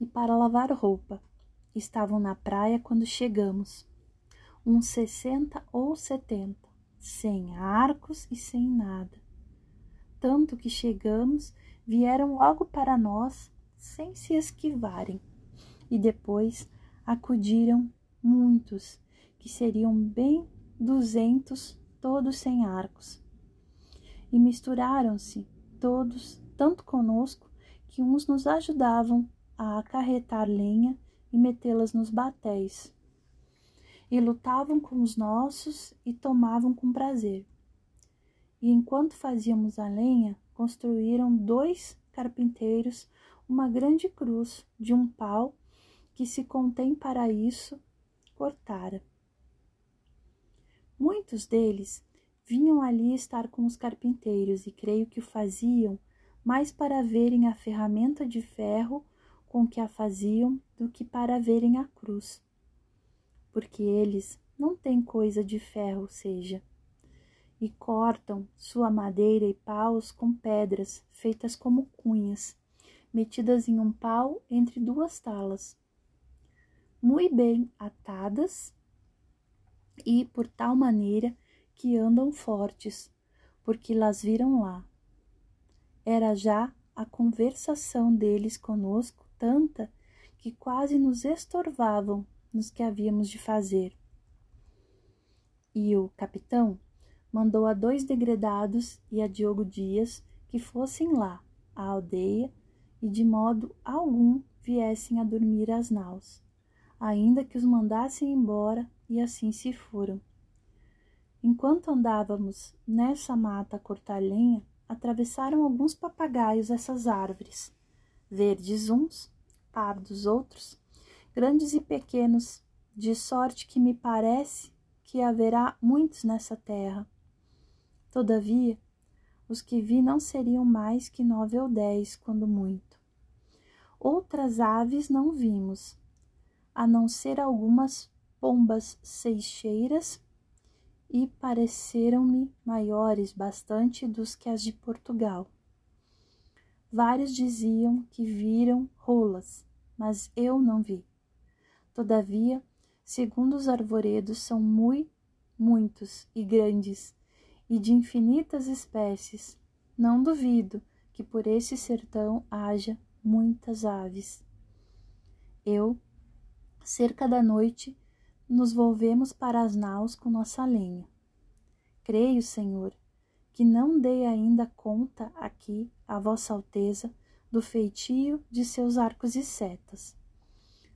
e para lavar roupa. Estavam na praia quando chegamos, uns sessenta ou setenta, sem arcos e sem nada tanto que chegamos, vieram logo para nós, sem se esquivarem, e depois acudiram muitos, que seriam bem duzentos, todos sem arcos. E misturaram-se todos, tanto conosco, que uns nos ajudavam a acarretar lenha e metê-las nos batéis, e lutavam com os nossos e tomavam com prazer e enquanto fazíamos a lenha, construíram dois carpinteiros uma grande cruz de um pau que se contém para isso cortara. Muitos deles vinham ali estar com os carpinteiros e creio que o faziam mais para verem a ferramenta de ferro com que a faziam do que para verem a cruz. Porque eles não têm coisa de ferro, seja, e cortam sua madeira e paus com pedras feitas como cunhas, metidas em um pau entre duas talas, muito bem atadas e por tal maneira que andam fortes, porque las viram lá. Era já a conversação deles conosco tanta que quase nos estorvavam nos que havíamos de fazer. E o capitão mandou a dois degredados e a Diogo Dias que fossem lá, à aldeia, e de modo algum viessem a dormir às naus, ainda que os mandassem embora, e assim se foram. Enquanto andávamos nessa mata a cortar lenha, atravessaram alguns papagaios essas árvores, verdes uns, pardos outros, grandes e pequenos, de sorte que me parece que haverá muitos nessa terra. Todavia, os que vi não seriam mais que nove ou dez, quando muito. Outras aves não vimos, a não ser algumas pombas seixeiras e pareceram-me maiores bastante dos que as de Portugal. Vários diziam que viram rolas, mas eu não vi. Todavia, segundo os arvoredos, são muito, muitos e grandes, e de infinitas espécies. Não duvido que por esse sertão haja muitas aves. Eu, cerca da noite, nos volvemos para as naus com nossa lenha. Creio, Senhor, que não dei ainda conta aqui a Vossa Alteza do feitio de seus arcos e setas.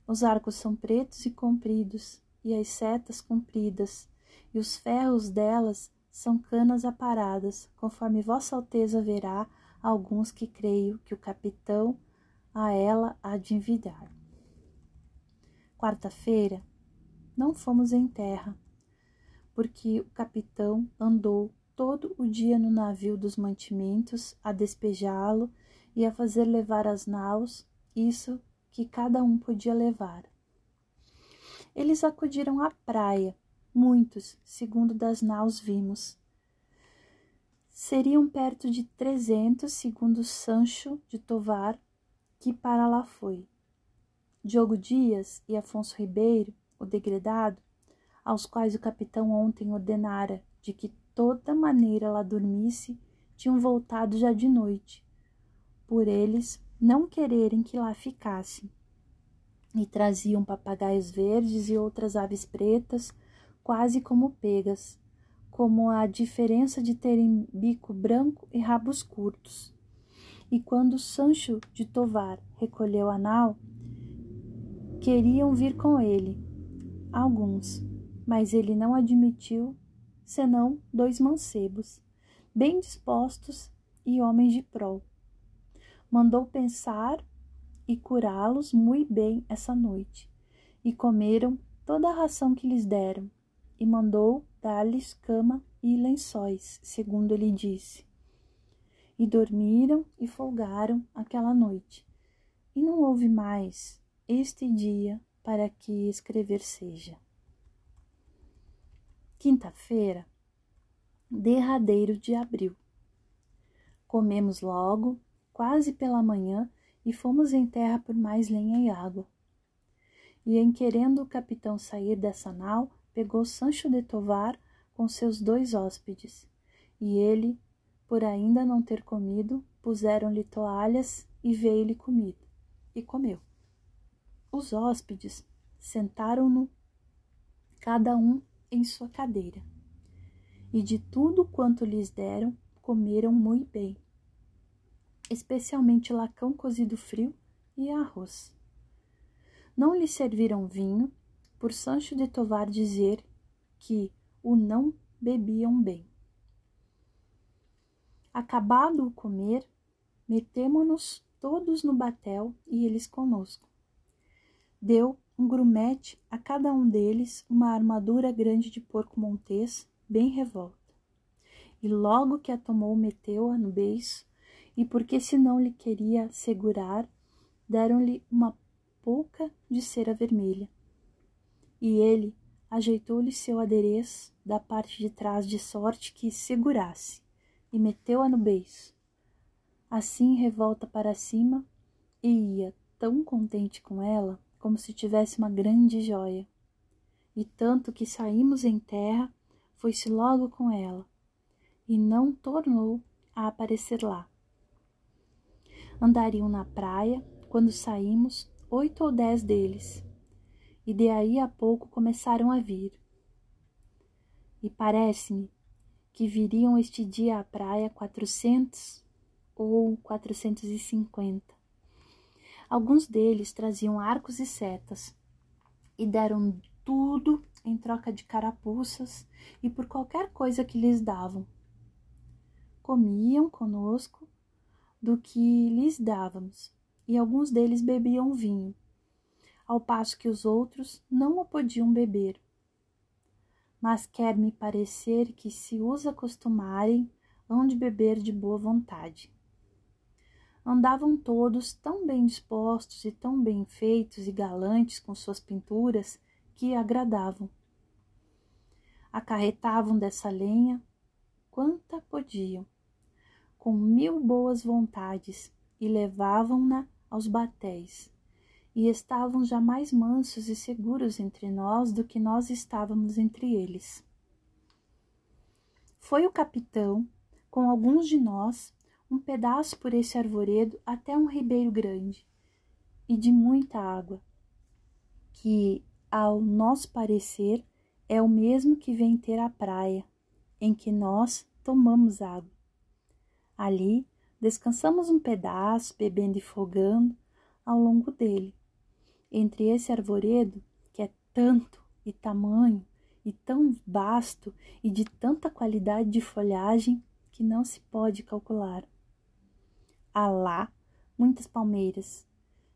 Os arcos são pretos e compridos, e as setas compridas, e os ferros delas são canas aparadas, conforme Vossa Alteza verá alguns que creio que o capitão a ela há de envidar. Quarta-feira, não fomos em terra, porque o capitão andou todo o dia no navio dos mantimentos a despejá-lo e a fazer levar as naus isso que cada um podia levar. Eles acudiram à praia, muitos, segundo das naus vimos. Seriam perto de trezentos, segundo Sancho de Tovar, que para lá foi. Diogo Dias e Afonso Ribeiro o degredado, aos quais o capitão ontem ordenara de que toda maneira lá dormisse, tinham voltado já de noite, por eles não quererem que lá ficasse. E traziam papagaios verdes e outras aves pretas, quase como pegas, como a diferença de terem bico branco e rabos curtos. E quando Sancho de Tovar recolheu a nau, queriam vir com ele, alguns, mas ele não admitiu senão dois mancebos, bem dispostos e homens de prol. Mandou pensar e curá-los muito bem essa noite, e comeram toda a ração que lhes deram, e mandou dar-lhes cama e lençóis, segundo ele disse. E dormiram e folgaram aquela noite, e não houve mais este dia para que escrever seja. Quinta-feira, derradeiro de abril. Comemos logo, quase pela manhã, e fomos em terra por mais lenha e água. E em querendo o capitão sair dessa nau, pegou Sancho de Tovar com seus dois hóspedes, e ele, por ainda não ter comido, puseram-lhe toalhas e veio-lhe comida, e comeu. Os hóspedes sentaram-no, cada um em sua cadeira, e de tudo quanto lhes deram, comeram muito bem, especialmente lacão cozido frio e arroz. Não lhe serviram vinho, por Sancho de Tovar dizer que o não bebiam bem. Acabado o comer, metemo-nos todos no batel e eles conosco deu um grumete a cada um deles uma armadura grande de porco montês, bem revolta. E logo que a tomou, meteu-a no beiço, e porque se não lhe queria segurar, deram-lhe uma pouca de cera vermelha. E ele ajeitou-lhe seu adereço da parte de trás de sorte que segurasse, e meteu-a no beiço. Assim revolta para cima, e ia tão contente com ela como se tivesse uma grande joia. E tanto que saímos em terra, foi-se logo com ela, e não tornou a aparecer lá. Andariam na praia, quando saímos, oito ou dez deles, e de aí a pouco começaram a vir. E parece-me que viriam este dia à praia quatrocentos ou quatrocentos e cinquenta Alguns deles traziam arcos e setas e deram tudo em troca de carapuças e por qualquer coisa que lhes davam. Comiam conosco do que lhes dávamos, e alguns deles bebiam vinho, ao passo que os outros não o podiam beber. Mas quer-me parecer que, se os acostumarem, hão de beber de boa vontade andavam todos tão bem dispostos e tão bem feitos e galantes com suas pinturas que agradavam. Acarretavam dessa lenha quanta podiam, com mil boas vontades, e levavam-na aos batéis, e estavam já mais mansos e seguros entre nós do que nós estávamos entre eles. Foi o capitão, com alguns de nós, um pedaço por esse arvoredo até um ribeiro grande e de muita água, que, ao nosso parecer, é o mesmo que vem ter a praia, em que nós tomamos água. Ali descansamos um pedaço, bebendo e fogando ao longo dele. Entre esse arvoredo, que é tanto e tamanho, e tão vasto e de tanta qualidade de folhagem que não se pode calcular há lá muitas palmeiras,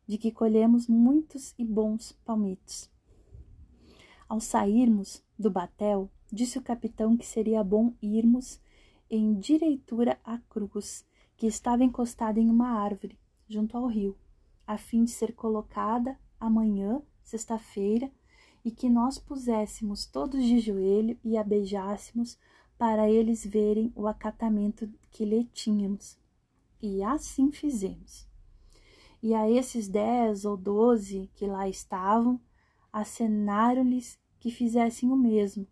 de que colhemos muitos e bons palmitos. Ao sairmos do batel, disse o capitão que seria bom irmos em direitura à cruz, que estava encostada em uma árvore, junto ao rio, a fim de ser colocada amanhã, sexta-feira, e que nós puséssemos todos de joelho e a beijássemos para eles verem o acatamento que lhe tínhamos. E assim fizemos. E a esses dez ou doze que lá estavam, acenaram-lhes que fizessem o mesmo.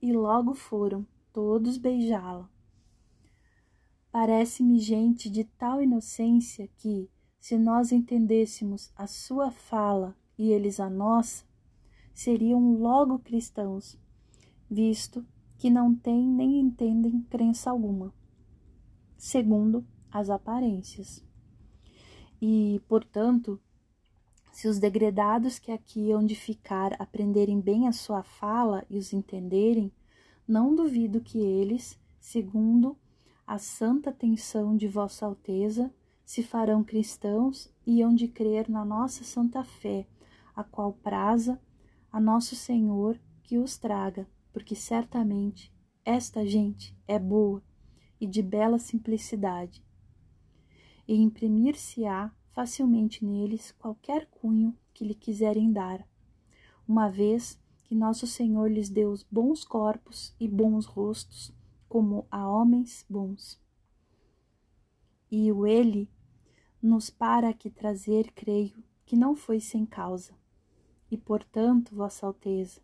E logo foram todos beijá-la. Parece-me gente de tal inocência que, se nós entendêssemos a sua fala e eles a nossa, seriam logo cristãos, visto que não têm nem entendem crença alguma. Segundo, as aparências. E, portanto, se os degredados que aqui hão de ficar aprenderem bem a sua fala e os entenderem, não duvido que eles, segundo a santa atenção de Vossa Alteza, se farão cristãos e hão de crer na nossa santa fé, a qual praza a nosso Senhor que os traga, porque certamente esta gente é boa e de bela simplicidade, e imprimir-se-á facilmente neles qualquer cunho que lhe quiserem dar, uma vez que nosso Senhor lhes deu bons corpos e bons rostos, como a homens bons. E o ele nos para aqui trazer, creio, que não foi sem causa. E, portanto, Vossa Alteza,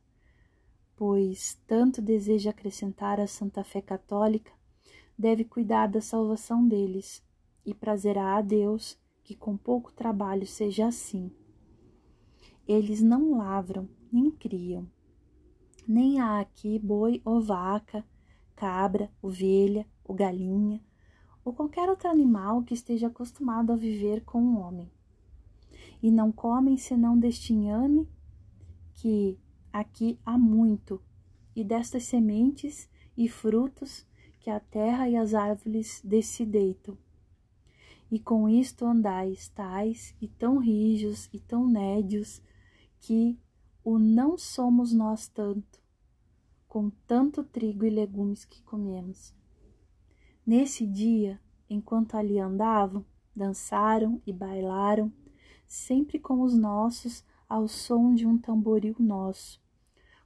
pois tanto deseja acrescentar a Santa Fé Católica, deve cuidar da salvação deles, e prazerá a Deus que com pouco trabalho seja assim. Eles não lavram, nem criam, nem há aqui boi ou vaca, cabra, ovelha ou galinha, ou qualquer outro animal que esteja acostumado a viver com o um homem. E não comem senão deste inhame que aqui há muito, e destas sementes e frutos que a terra e as árvores desse deitam e com isto andais tais e tão rijos e tão nédios que o não somos nós tanto, com tanto trigo e legumes que comemos. Nesse dia, enquanto ali andavam, dançaram e bailaram, sempre com os nossos ao som de um tamboril nosso,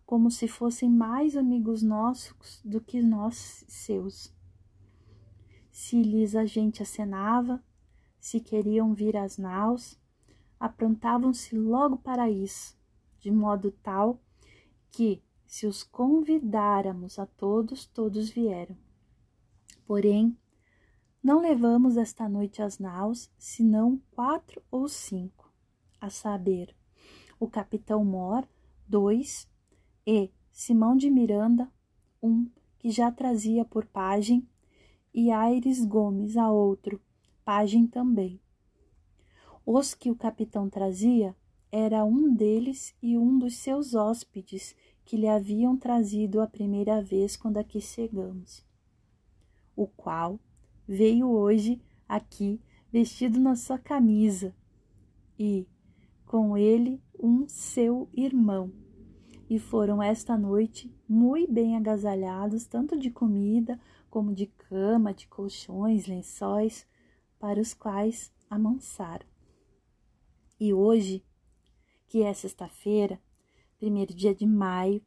como se fossem mais amigos nossos do que nós seus. Se lhes a gente acenava, se queriam vir às naus, aprontavam-se logo para isso, de modo tal que, se os convidáramos a todos, todos vieram. Porém, não levamos esta noite às naus, senão quatro ou cinco, a saber, o capitão Mor, dois, e Simão de Miranda, um, que já trazia por pajem, e Aires Gomes, a outro, pajem também. Os que o capitão trazia era um deles e um dos seus hóspedes que lhe haviam trazido a primeira vez quando aqui chegamos, o qual veio hoje aqui vestido na sua camisa e com ele um seu irmão. E foram esta noite muito bem agasalhados, tanto de comida como de cama, de colchões, lençóis, para os quais amansaram. E hoje, que é sexta-feira, primeiro dia de maio,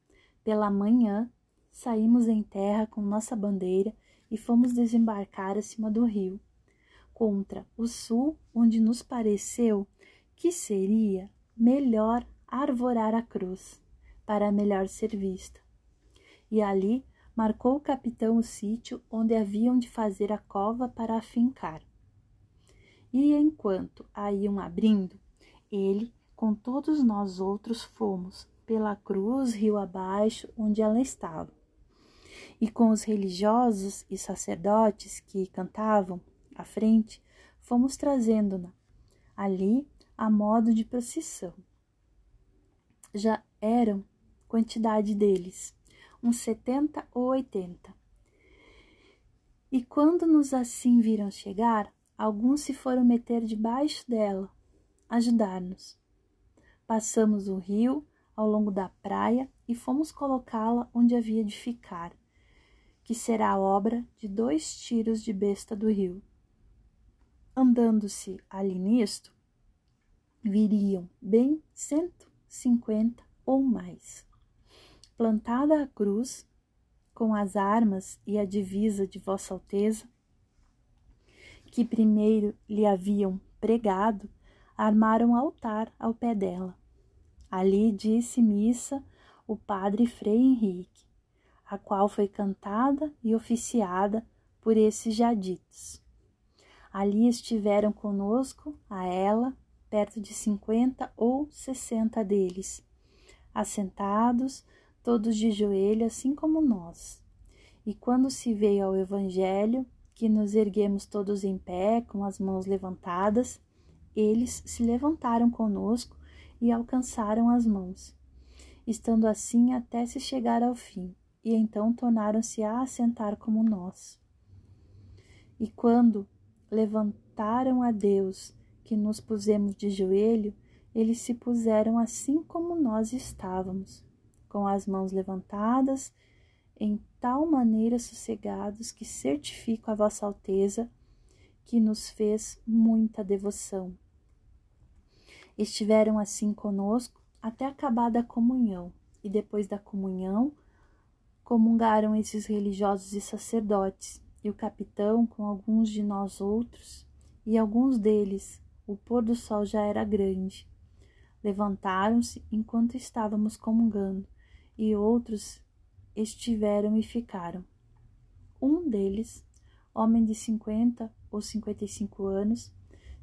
pela manhã, saímos em terra com nossa bandeira e fomos desembarcar acima do rio, contra o sul, onde nos pareceu que seria melhor arvorar a cruz, para melhor ser vista. E ali marcou o capitão o sítio onde haviam de fazer a cova para afincar e enquanto a iam abrindo, ele, com todos nós outros, fomos pela cruz rio abaixo onde ela estava. E com os religiosos e sacerdotes que cantavam à frente, fomos trazendo-na ali a modo de procissão. Já eram quantidade deles, uns setenta ou oitenta. E quando nos assim viram chegar, Alguns se foram meter debaixo dela, ajudar-nos. Passamos o rio ao longo da praia e fomos colocá-la onde havia de ficar, que será obra de dois tiros de besta do rio. Andando-se ali nisto, viriam bem cento cinquenta ou mais. Plantada a cruz, com as armas e a divisa de Vossa Alteza, que primeiro lhe haviam pregado, armaram altar ao pé dela. Ali disse missa o padre Frei Henrique, a qual foi cantada e oficiada por esses jaditos. Ali estiveram conosco, a ela, perto de cinquenta ou sessenta deles, assentados, todos de joelho, assim como nós. E quando se veio ao Evangelho, que nos erguemos todos em pé, com as mãos levantadas, eles se levantaram conosco e alcançaram as mãos, estando assim até se chegar ao fim, e então tornaram-se a assentar como nós. E quando levantaram a Deus, que nos pusemos de joelho, eles se puseram assim como nós estávamos, com as mãos levantadas em tal maneira sossegados que certifico a Vossa Alteza que nos fez muita devoção. Estiveram assim conosco até acabada a comunhão, e depois da comunhão comungaram esses religiosos e sacerdotes, e o capitão com alguns de nós outros, e alguns deles, o pôr do sol já era grande. Levantaram-se enquanto estávamos comungando, e outros estiveram e ficaram. Um deles, homem de cinquenta ou cinquenta e cinco anos,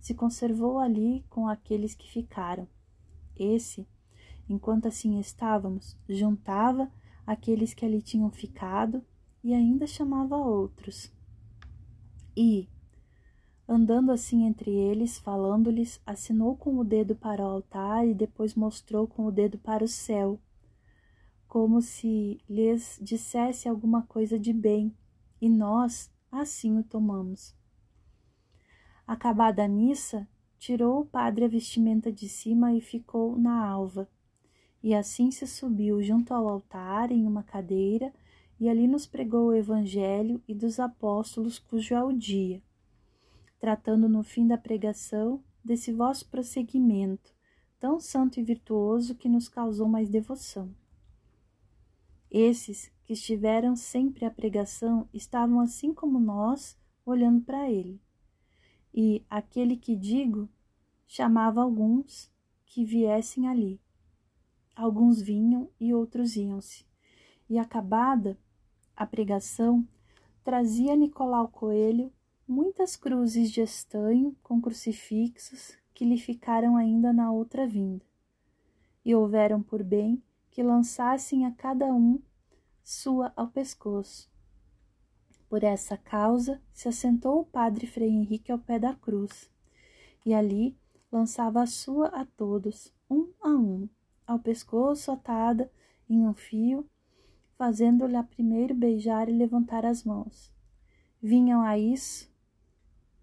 se conservou ali com aqueles que ficaram. Esse, enquanto assim estávamos, juntava aqueles que ali tinham ficado e ainda chamava outros. E, andando assim entre eles, falando-lhes, assinou com o dedo para o altar e depois mostrou com o dedo para o céu, como se lhes dissesse alguma coisa de bem, e nós assim o tomamos. Acabada a missa, tirou o padre a vestimenta de cima e ficou na alva. E assim se subiu junto ao altar em uma cadeira e ali nos pregou o Evangelho e dos apóstolos, cujo é o dia, tratando no fim da pregação desse vosso prosseguimento, tão santo e virtuoso que nos causou mais devoção. Esses que estiveram sempre à pregação estavam assim como nós, olhando para ele. E aquele que digo chamava alguns que viessem ali. Alguns vinham e outros iam-se. E acabada a pregação, trazia Nicolau Coelho muitas cruzes de estanho com crucifixos que lhe ficaram ainda na outra vinda. E houveram por bem que lançassem a cada um sua ao pescoço. Por essa causa se assentou o padre Frei Henrique ao pé da cruz, e ali lançava a sua a todos, um a um, ao pescoço atada em um fio fazendo-lhe a primeiro beijar e levantar as mãos. Vinham a isso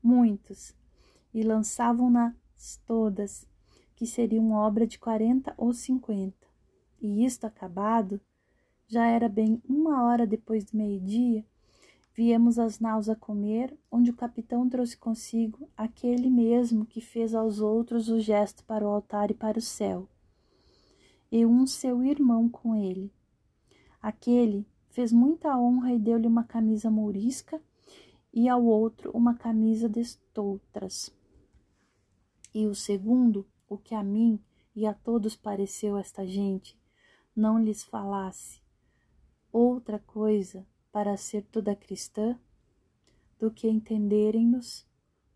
muitos e lançavam-nas todas, que seriam obra de quarenta ou cinquenta. E isto acabado, já era bem uma hora depois do meio-dia, viemos as naus a comer, onde o capitão trouxe consigo aquele mesmo que fez aos outros o gesto para o altar e para o céu, e um seu irmão com ele. Aquele fez muita honra e deu-lhe uma camisa mourisca e ao outro uma camisa de estoutras. E o segundo, o que a mim e a todos pareceu esta gente, não lhes falasse outra coisa para ser toda cristã do que entenderem-nos,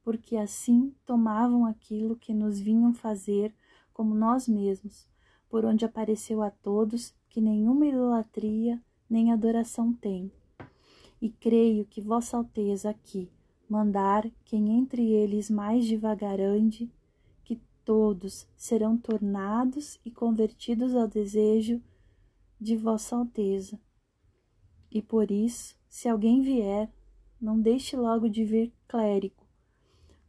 porque assim tomavam aquilo que nos vinham fazer como nós mesmos, por onde apareceu a todos que nenhuma idolatria nem adoração tem. E creio que Vossa Alteza aqui mandar quem entre eles mais devagar ande, que todos serão tornados e convertidos ao desejo de Vossa Alteza. E por isso, se alguém vier, não deixe logo de vir clérigo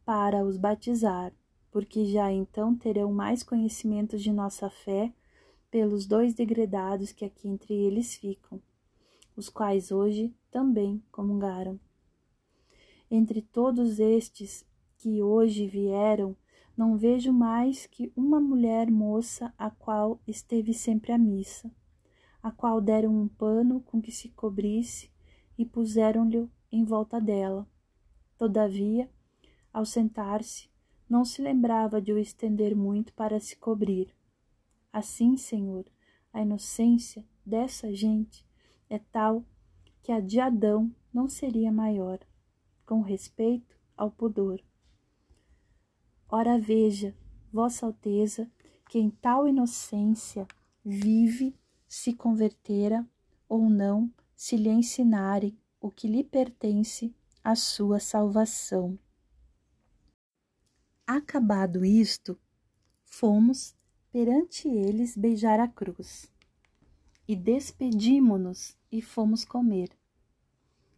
para os batizar, porque já então terão mais conhecimento de nossa fé pelos dois degredados que aqui entre eles ficam, os quais hoje também comungaram. Entre todos estes que hoje vieram, não vejo mais que uma mulher moça a qual esteve sempre à missa, a qual deram um pano com que se cobrisse e puseram-lhe em volta dela. Todavia, ao sentar-se, não se lembrava de o estender muito para se cobrir. Assim, Senhor, a inocência dessa gente é tal que a de Adão não seria maior, com respeito ao pudor. Ora veja, Vossa Alteza, que em tal inocência vive, se convertera ou não, se lhe ensinarem o que lhe pertence à sua salvação. Acabado isto, fomos perante eles beijar a cruz. E despedimo-nos e fomos comer.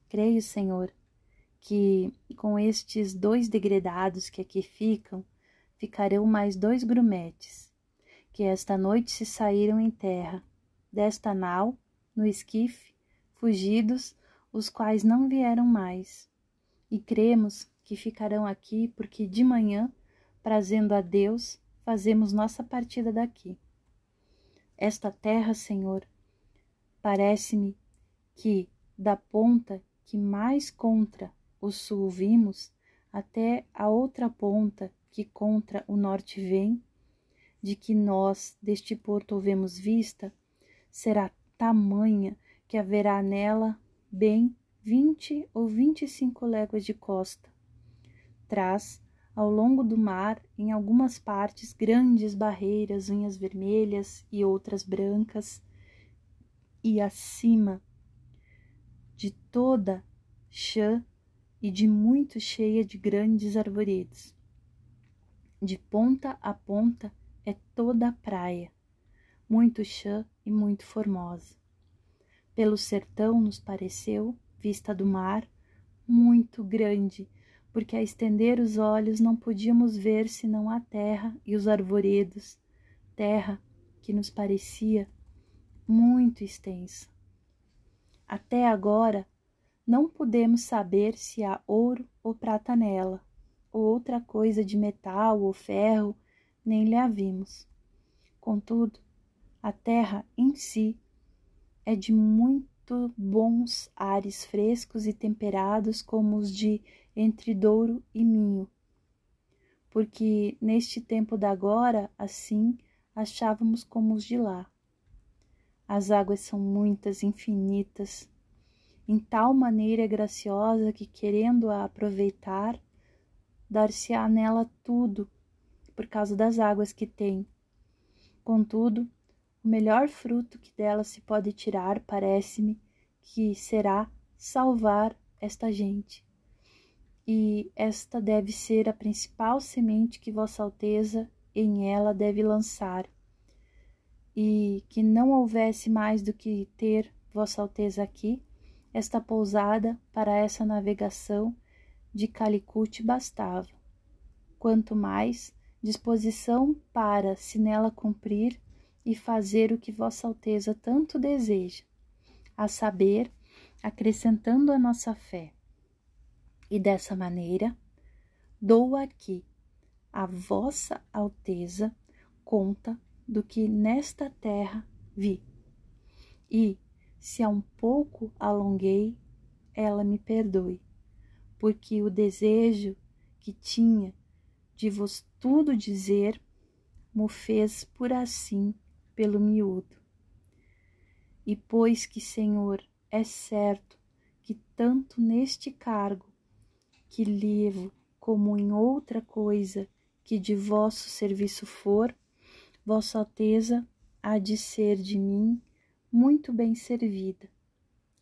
Creio, Senhor, que com estes dois degredados que aqui ficam, ficarão mais dois grumetes, que esta noite se saíram em terra, desta nau, no esquife, fugidos, os quais não vieram mais. E cremos que ficarão aqui porque de manhã, prazendo a Deus, fazemos nossa partida daqui. Esta terra, Senhor, parece-me que da ponta que mais contra o sul vimos até a outra ponta que contra o norte vem, de que nós deste porto houvemos vista, será tamanha que haverá nela bem vinte ou vinte e cinco léguas de costa. Traz ao longo do mar, em algumas partes, grandes barreiras, unhas vermelhas e outras brancas, e acima de toda chã e de muito cheia de grandes arvoredos. De ponta a ponta é toda a praia, muito chã e muito formosa. Pelo sertão nos pareceu, vista do mar, muito grande, porque a estender os olhos não podíamos ver senão a terra e os arvoredos, terra que nos parecia muito extensa. Até agora não pudemos saber se há ouro ou prata nela, ou outra coisa de metal ou ferro, nem lhe a vimos. Contudo, a terra em si é de muito bons ares frescos e temperados como os de entre Douro e Minho, porque neste tempo da agora, assim, achávamos como os de lá. As águas são muitas, infinitas, em tal maneira graciosa que, querendo-a aproveitar, dar-se-á nela tudo, por causa das águas que tem. Contudo, o melhor fruto que dela se pode tirar, parece-me, que será salvar esta gente. E esta deve ser a principal semente que Vossa Alteza em ela deve lançar, e que não houvesse mais do que ter Vossa Alteza aqui, esta pousada para essa navegação de Calicut bastava. Quanto mais disposição para, se nela cumprir, e fazer o que Vossa Alteza tanto deseja, a saber, acrescentando a nossa fé. E dessa maneira, dou aqui a Vossa Alteza conta do que nesta terra vi. E, se a um pouco alonguei, ela me perdoe, porque o desejo que tinha de vos tudo dizer, mo fez por assim pelo miúdo. E pois que, Senhor, é certo que tanto neste cargo que levo como em outra coisa que de vosso serviço for, Vossa Alteza há de ser de mim muito bem servida.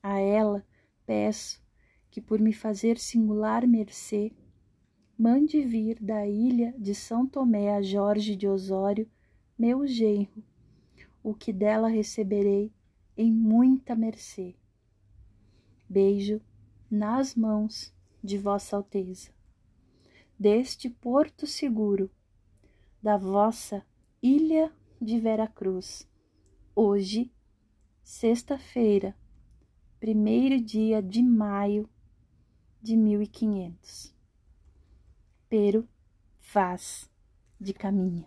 A ela peço que, por me fazer singular mercê, mande vir da ilha de São Tomé a Jorge de Osório, meu genro, o que dela receberei em muita mercê. Beijo nas mãos de Vossa Alteza. Deste porto seguro, da vossa ilha de Vera Cruz, hoje, sexta-feira, primeiro dia de maio de mil e quinhentos. Pero faz de caminho.